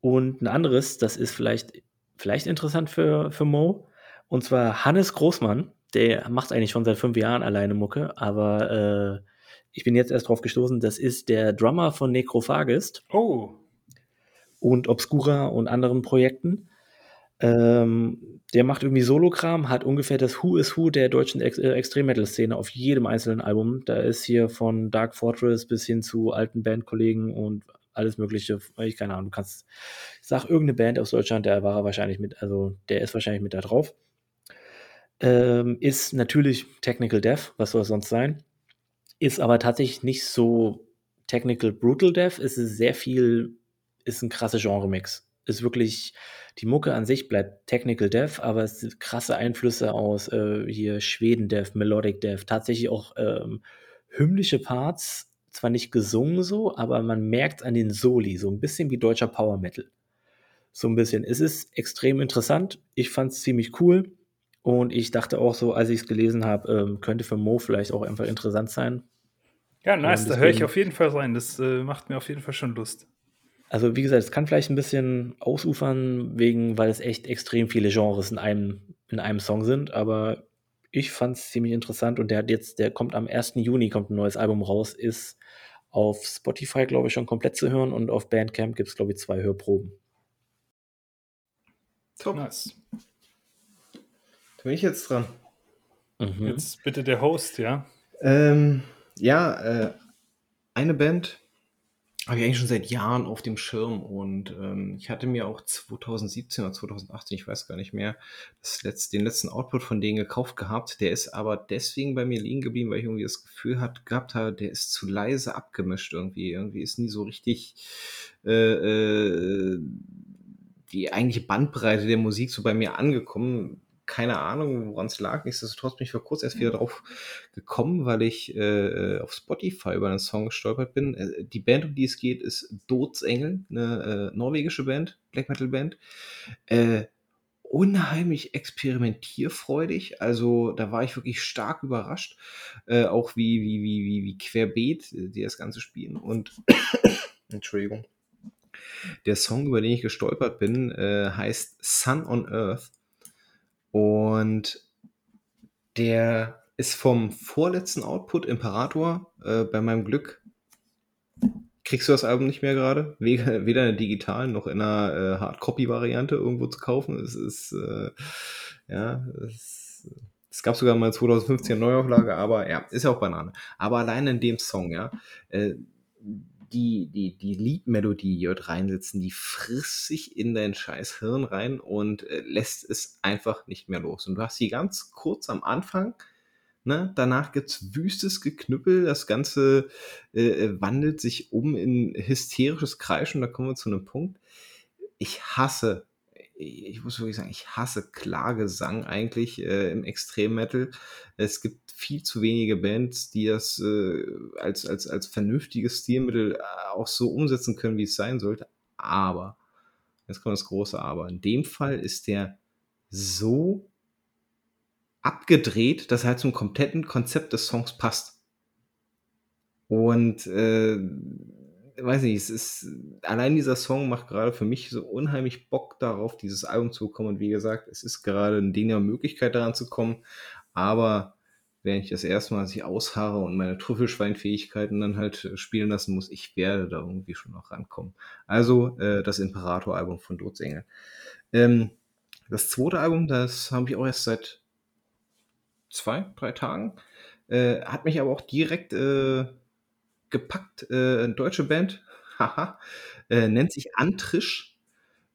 Und ein anderes, das ist vielleicht, vielleicht interessant für, für Mo. Und zwar Hannes Großmann. Der macht eigentlich schon seit fünf Jahren alleine Mucke, aber äh, ich bin jetzt erst drauf gestoßen, das ist der Drummer von Necrophagist Oh, und Obscura und anderen Projekten. Ähm, der macht irgendwie Solokram, hat ungefähr das Who is Who der deutschen Ex äh, Extrem-Metal-Szene auf jedem einzelnen Album. Da ist hier von Dark Fortress bis hin zu alten Bandkollegen und alles Mögliche. Ich keine Ahnung, du kannst, sag irgendeine Band aus Deutschland, der war wahrscheinlich mit, also der ist wahrscheinlich mit da drauf. Ähm, ist natürlich Technical Death, was soll es sonst sein? Ist aber tatsächlich nicht so Technical Brutal Death ist es sehr viel, ist ein krasser Genre-Mix. Ist wirklich, die Mucke an sich bleibt Technical Death, aber es sind krasse Einflüsse aus äh, hier Schweden Death, Melodic Death, tatsächlich auch ähm, hymnische Parts, zwar nicht gesungen so, aber man merkt an den Soli, so ein bisschen wie deutscher Power Metal. So ein bisschen. Es ist extrem interessant. Ich fand es ziemlich cool. Und ich dachte auch so, als ich es gelesen habe, ähm, könnte für Mo vielleicht auch einfach interessant sein. Ja, nice, da höre ich auf jeden Fall rein. Das äh, macht mir auf jeden Fall schon Lust. Also, wie gesagt, es kann vielleicht ein bisschen ausufern, wegen, weil es echt extrem viele Genres in einem, in einem Song sind, aber ich fand es ziemlich interessant und der hat jetzt, der kommt am 1. Juni, kommt ein neues Album raus, ist auf Spotify, glaube ich, schon komplett zu hören und auf Bandcamp gibt es, glaube ich, zwei Hörproben. Top. Nice. Da bin ich jetzt dran. Mhm. Jetzt bitte der Host, ja? Ähm, ja, äh, eine Band habe ich eigentlich schon seit Jahren auf dem Schirm und ähm, ich hatte mir auch 2017 oder 2018, ich weiß gar nicht mehr, das letzte, den letzten Output von denen gekauft gehabt. Der ist aber deswegen bei mir liegen geblieben, weil ich irgendwie das Gefühl hat, gehabt habe, der ist zu leise abgemischt irgendwie. Irgendwie ist nie so richtig äh, äh, die eigentliche Bandbreite der Musik so bei mir angekommen keine Ahnung, woran es lag. Nichtsdestotrotz bin ich vor kurz erst wieder drauf gekommen, weil ich äh, auf Spotify über einen Song gestolpert bin. Äh, die Band, um die es geht, ist Dotsengel, eine äh, norwegische Band, Black Metal Band. Äh, unheimlich experimentierfreudig. Also da war ich wirklich stark überrascht, äh, auch wie, wie, wie, wie, wie querbeet die das Ganze spielen. Und Entschuldigung. Der Song, über den ich gestolpert bin, äh, heißt Sun on Earth und der ist vom vorletzten Output Imperator. Äh, bei meinem Glück kriegst du das Album nicht mehr gerade. Weder, in der digitalen noch in einer äh, Hardcopy-Variante irgendwo zu kaufen. Es ist, äh, ja, es, es, gab sogar mal 2015 eine Neuauflage, aber ja, ist ja auch Banane. Aber allein in dem Song, ja, äh, die, die, die Liedmelodie, die dort reinsitzen, die frisst sich in dein scheiß Hirn rein und äh, lässt es einfach nicht mehr los. Und du hast sie ganz kurz am Anfang, ne? danach gibt's wüstes Geknüppel, das Ganze äh, äh, wandelt sich um in hysterisches Kreischen, da kommen wir zu einem Punkt. Ich hasse ich muss wirklich sagen, ich hasse Klagesang eigentlich äh, im Extrem-Metal. Es gibt viel zu wenige Bands, die das äh, als, als, als vernünftiges Stilmittel äh, auch so umsetzen können, wie es sein sollte. Aber, jetzt kommt das große Aber, in dem Fall ist der so abgedreht, dass er halt zum kompletten Konzept des Songs passt. Und äh, weiß nicht, es ist, allein dieser Song macht gerade für mich so unheimlich Bock darauf, dieses Album zu bekommen. Und wie gesagt, es ist gerade ein Ding der Möglichkeit daran zu kommen. Aber wenn ich das erste Mal sich ausharre und meine Trüffelschweinfähigkeiten dann halt äh, spielen lassen muss, ich werde da irgendwie schon noch rankommen. Also äh, das Imperator-Album von Dotsengel. Ähm, das zweite Album, das habe ich auch erst seit zwei, drei Tagen. Äh, hat mich aber auch direkt äh, gepackt, äh, deutsche Band, haha, äh, nennt sich Antrisch.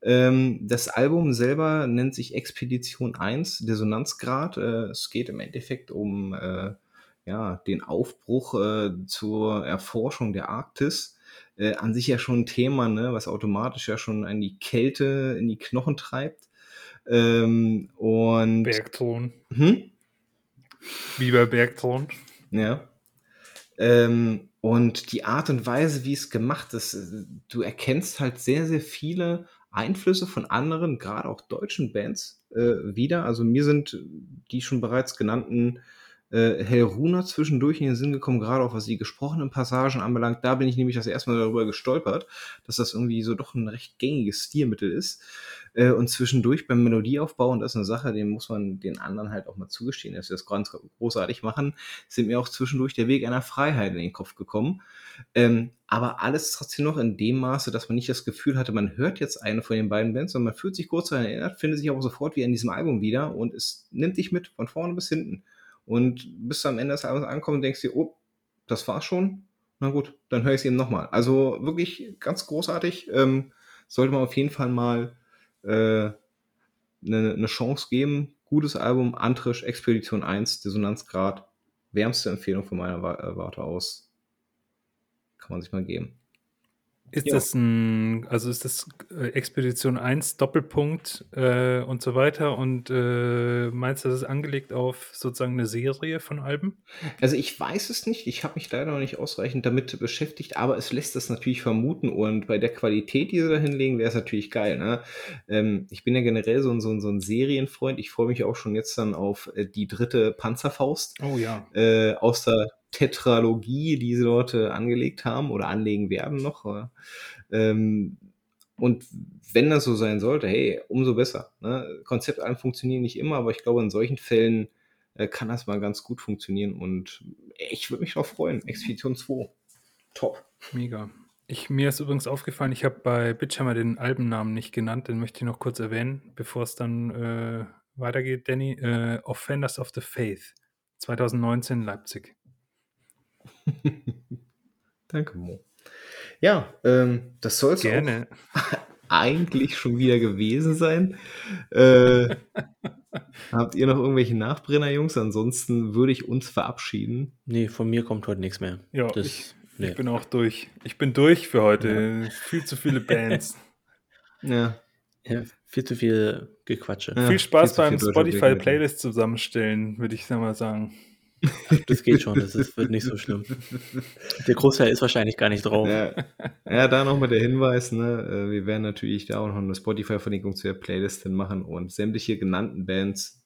Ähm, das Album selber nennt sich Expedition 1, Dissonanzgrad. Äh, es geht im Endeffekt um äh, ja, den Aufbruch äh, zur Erforschung der Arktis. Äh, an sich ja schon ein Thema, ne, was automatisch ja schon an die Kälte in die Knochen treibt. Ähm, und Bergton. Hm? Wie bei Bergton. Ja. Ähm, und die Art und Weise, wie es gemacht ist, äh, du erkennst halt sehr, sehr viele Einflüsse von anderen, gerade auch deutschen Bands äh, wieder. Also mir sind die schon bereits genannten äh, Helruna zwischendurch in den Sinn gekommen, gerade auch was die gesprochenen Passagen anbelangt. Da bin ich nämlich das erste Mal darüber gestolpert, dass das irgendwie so doch ein recht gängiges Stilmittel ist. Äh, und zwischendurch beim Melodieaufbau, und das ist eine Sache, den muss man den anderen halt auch mal zugestehen, dass sie das ganz großartig machen, sind mir auch zwischendurch der Weg einer Freiheit in den Kopf gekommen. Ähm, aber alles trotzdem noch in dem Maße, dass man nicht das Gefühl hatte, man hört jetzt eine von den beiden Bands, sondern man fühlt sich kurz daran erinnert, findet sich aber sofort wie in diesem Album wieder und es nimmt dich mit von vorne bis hinten. Und bis am Ende des Albums ankommst und denkst dir, oh, das war's schon. Na gut, dann höre ich es eben nochmal. Also wirklich ganz großartig. Ähm, sollte man auf jeden Fall mal äh, eine, eine Chance geben. Gutes Album, Antrisch, Expedition 1, Dissonanzgrad. Wärmste Empfehlung von meiner äh, Warte aus. Kann man sich mal geben. Ist Jo. das ein, also ist das äh, Expedition 1 Doppelpunkt äh, und so weiter und äh, meinst du, das ist angelegt auf sozusagen eine Serie von Alben? Also ich weiß es nicht, ich habe mich leider noch nicht ausreichend damit beschäftigt, aber es lässt das natürlich vermuten und bei der Qualität, die sie da hinlegen, wäre es natürlich geil. Ne? Ähm, ich bin ja generell so ein, so, ein, so ein Serienfreund, ich freue mich auch schon jetzt dann auf äh, die dritte Panzerfaust Oh ja. äh, aus der Tetralogie, die sie dort äh, angelegt haben oder anlegen werden noch. aber, Ähm, und wenn das so sein sollte, hey, umso besser. Ne? Konzeptalben funktionieren nicht immer, aber ich glaube, in solchen Fällen äh, kann das mal ganz gut funktionieren und ich würde mich darauf freuen. Expedition 2. Top. Mega. Ich, mir ist übrigens aufgefallen, ich habe bei Bitchhammer den Albennamen nicht genannt, den möchte ich noch kurz erwähnen, bevor es dann äh, weitergeht, Danny. Äh, Offenders of the Faith, 2019 Leipzig. Danke, Mo. Ja, ähm, das soll es Gerne. eigentlich schon wieder gewesen sein. Äh, habt ihr noch irgendwelche Nachbrenner, Jungs? Ansonsten würde ich uns verabschieden. Nee, von mir kommt heute nichts mehr. Ja, Das, ich, nee. ich bin auch durch. Ich bin durch für heute. Viel zu viele Bands. Ja. ja, viel zu viel Gequatsche. Ja, viel Spaß viel beim deutscher Spotify Black Metal. Playlist zusammenstellen, würde ich mal sagen. Das geht schon, das ist, wird nicht so schlimm. Der Großteil ist wahrscheinlich gar nicht drauf. Ja, ja da nochmal der Hinweis, ne? äh, wir werden natürlich da auch noch eine Spotify-Verlinkung zu der Playlist hin machen und sämtliche genannten Bands,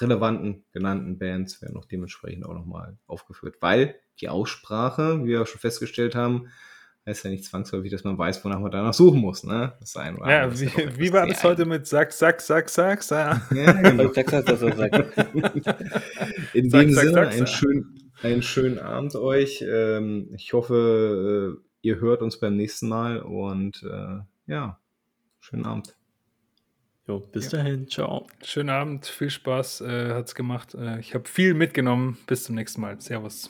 relevanten genannten Bands, werden auch dementsprechend auch nochmal aufgeführt, weil die Aussprache, wie wir auch schon festgestellt haben, heißt ja nicht zwangsläufig, dass man weiß, wonach man danach suchen muss, ne? Das ist ein oder Ja, wie, etwas wie war das heute mit Sack, Sack, Sack, Sack, Sack? Ja, genau. Sag, sag, sag, sag. In Sag, dem sag, Sinne, sag, einen, schönen, einen schönen Abend euch. Ähm, ich hoffe, äh, ihr hört uns beim nächsten Mal und äh, ja, schönen Abend. Jo, bis dahin, ciao. Schönen Abend, viel Spaß, äh, hat's gemacht. Äh, ich habe viel mitgenommen. Bis zum nächsten Mal. Servus.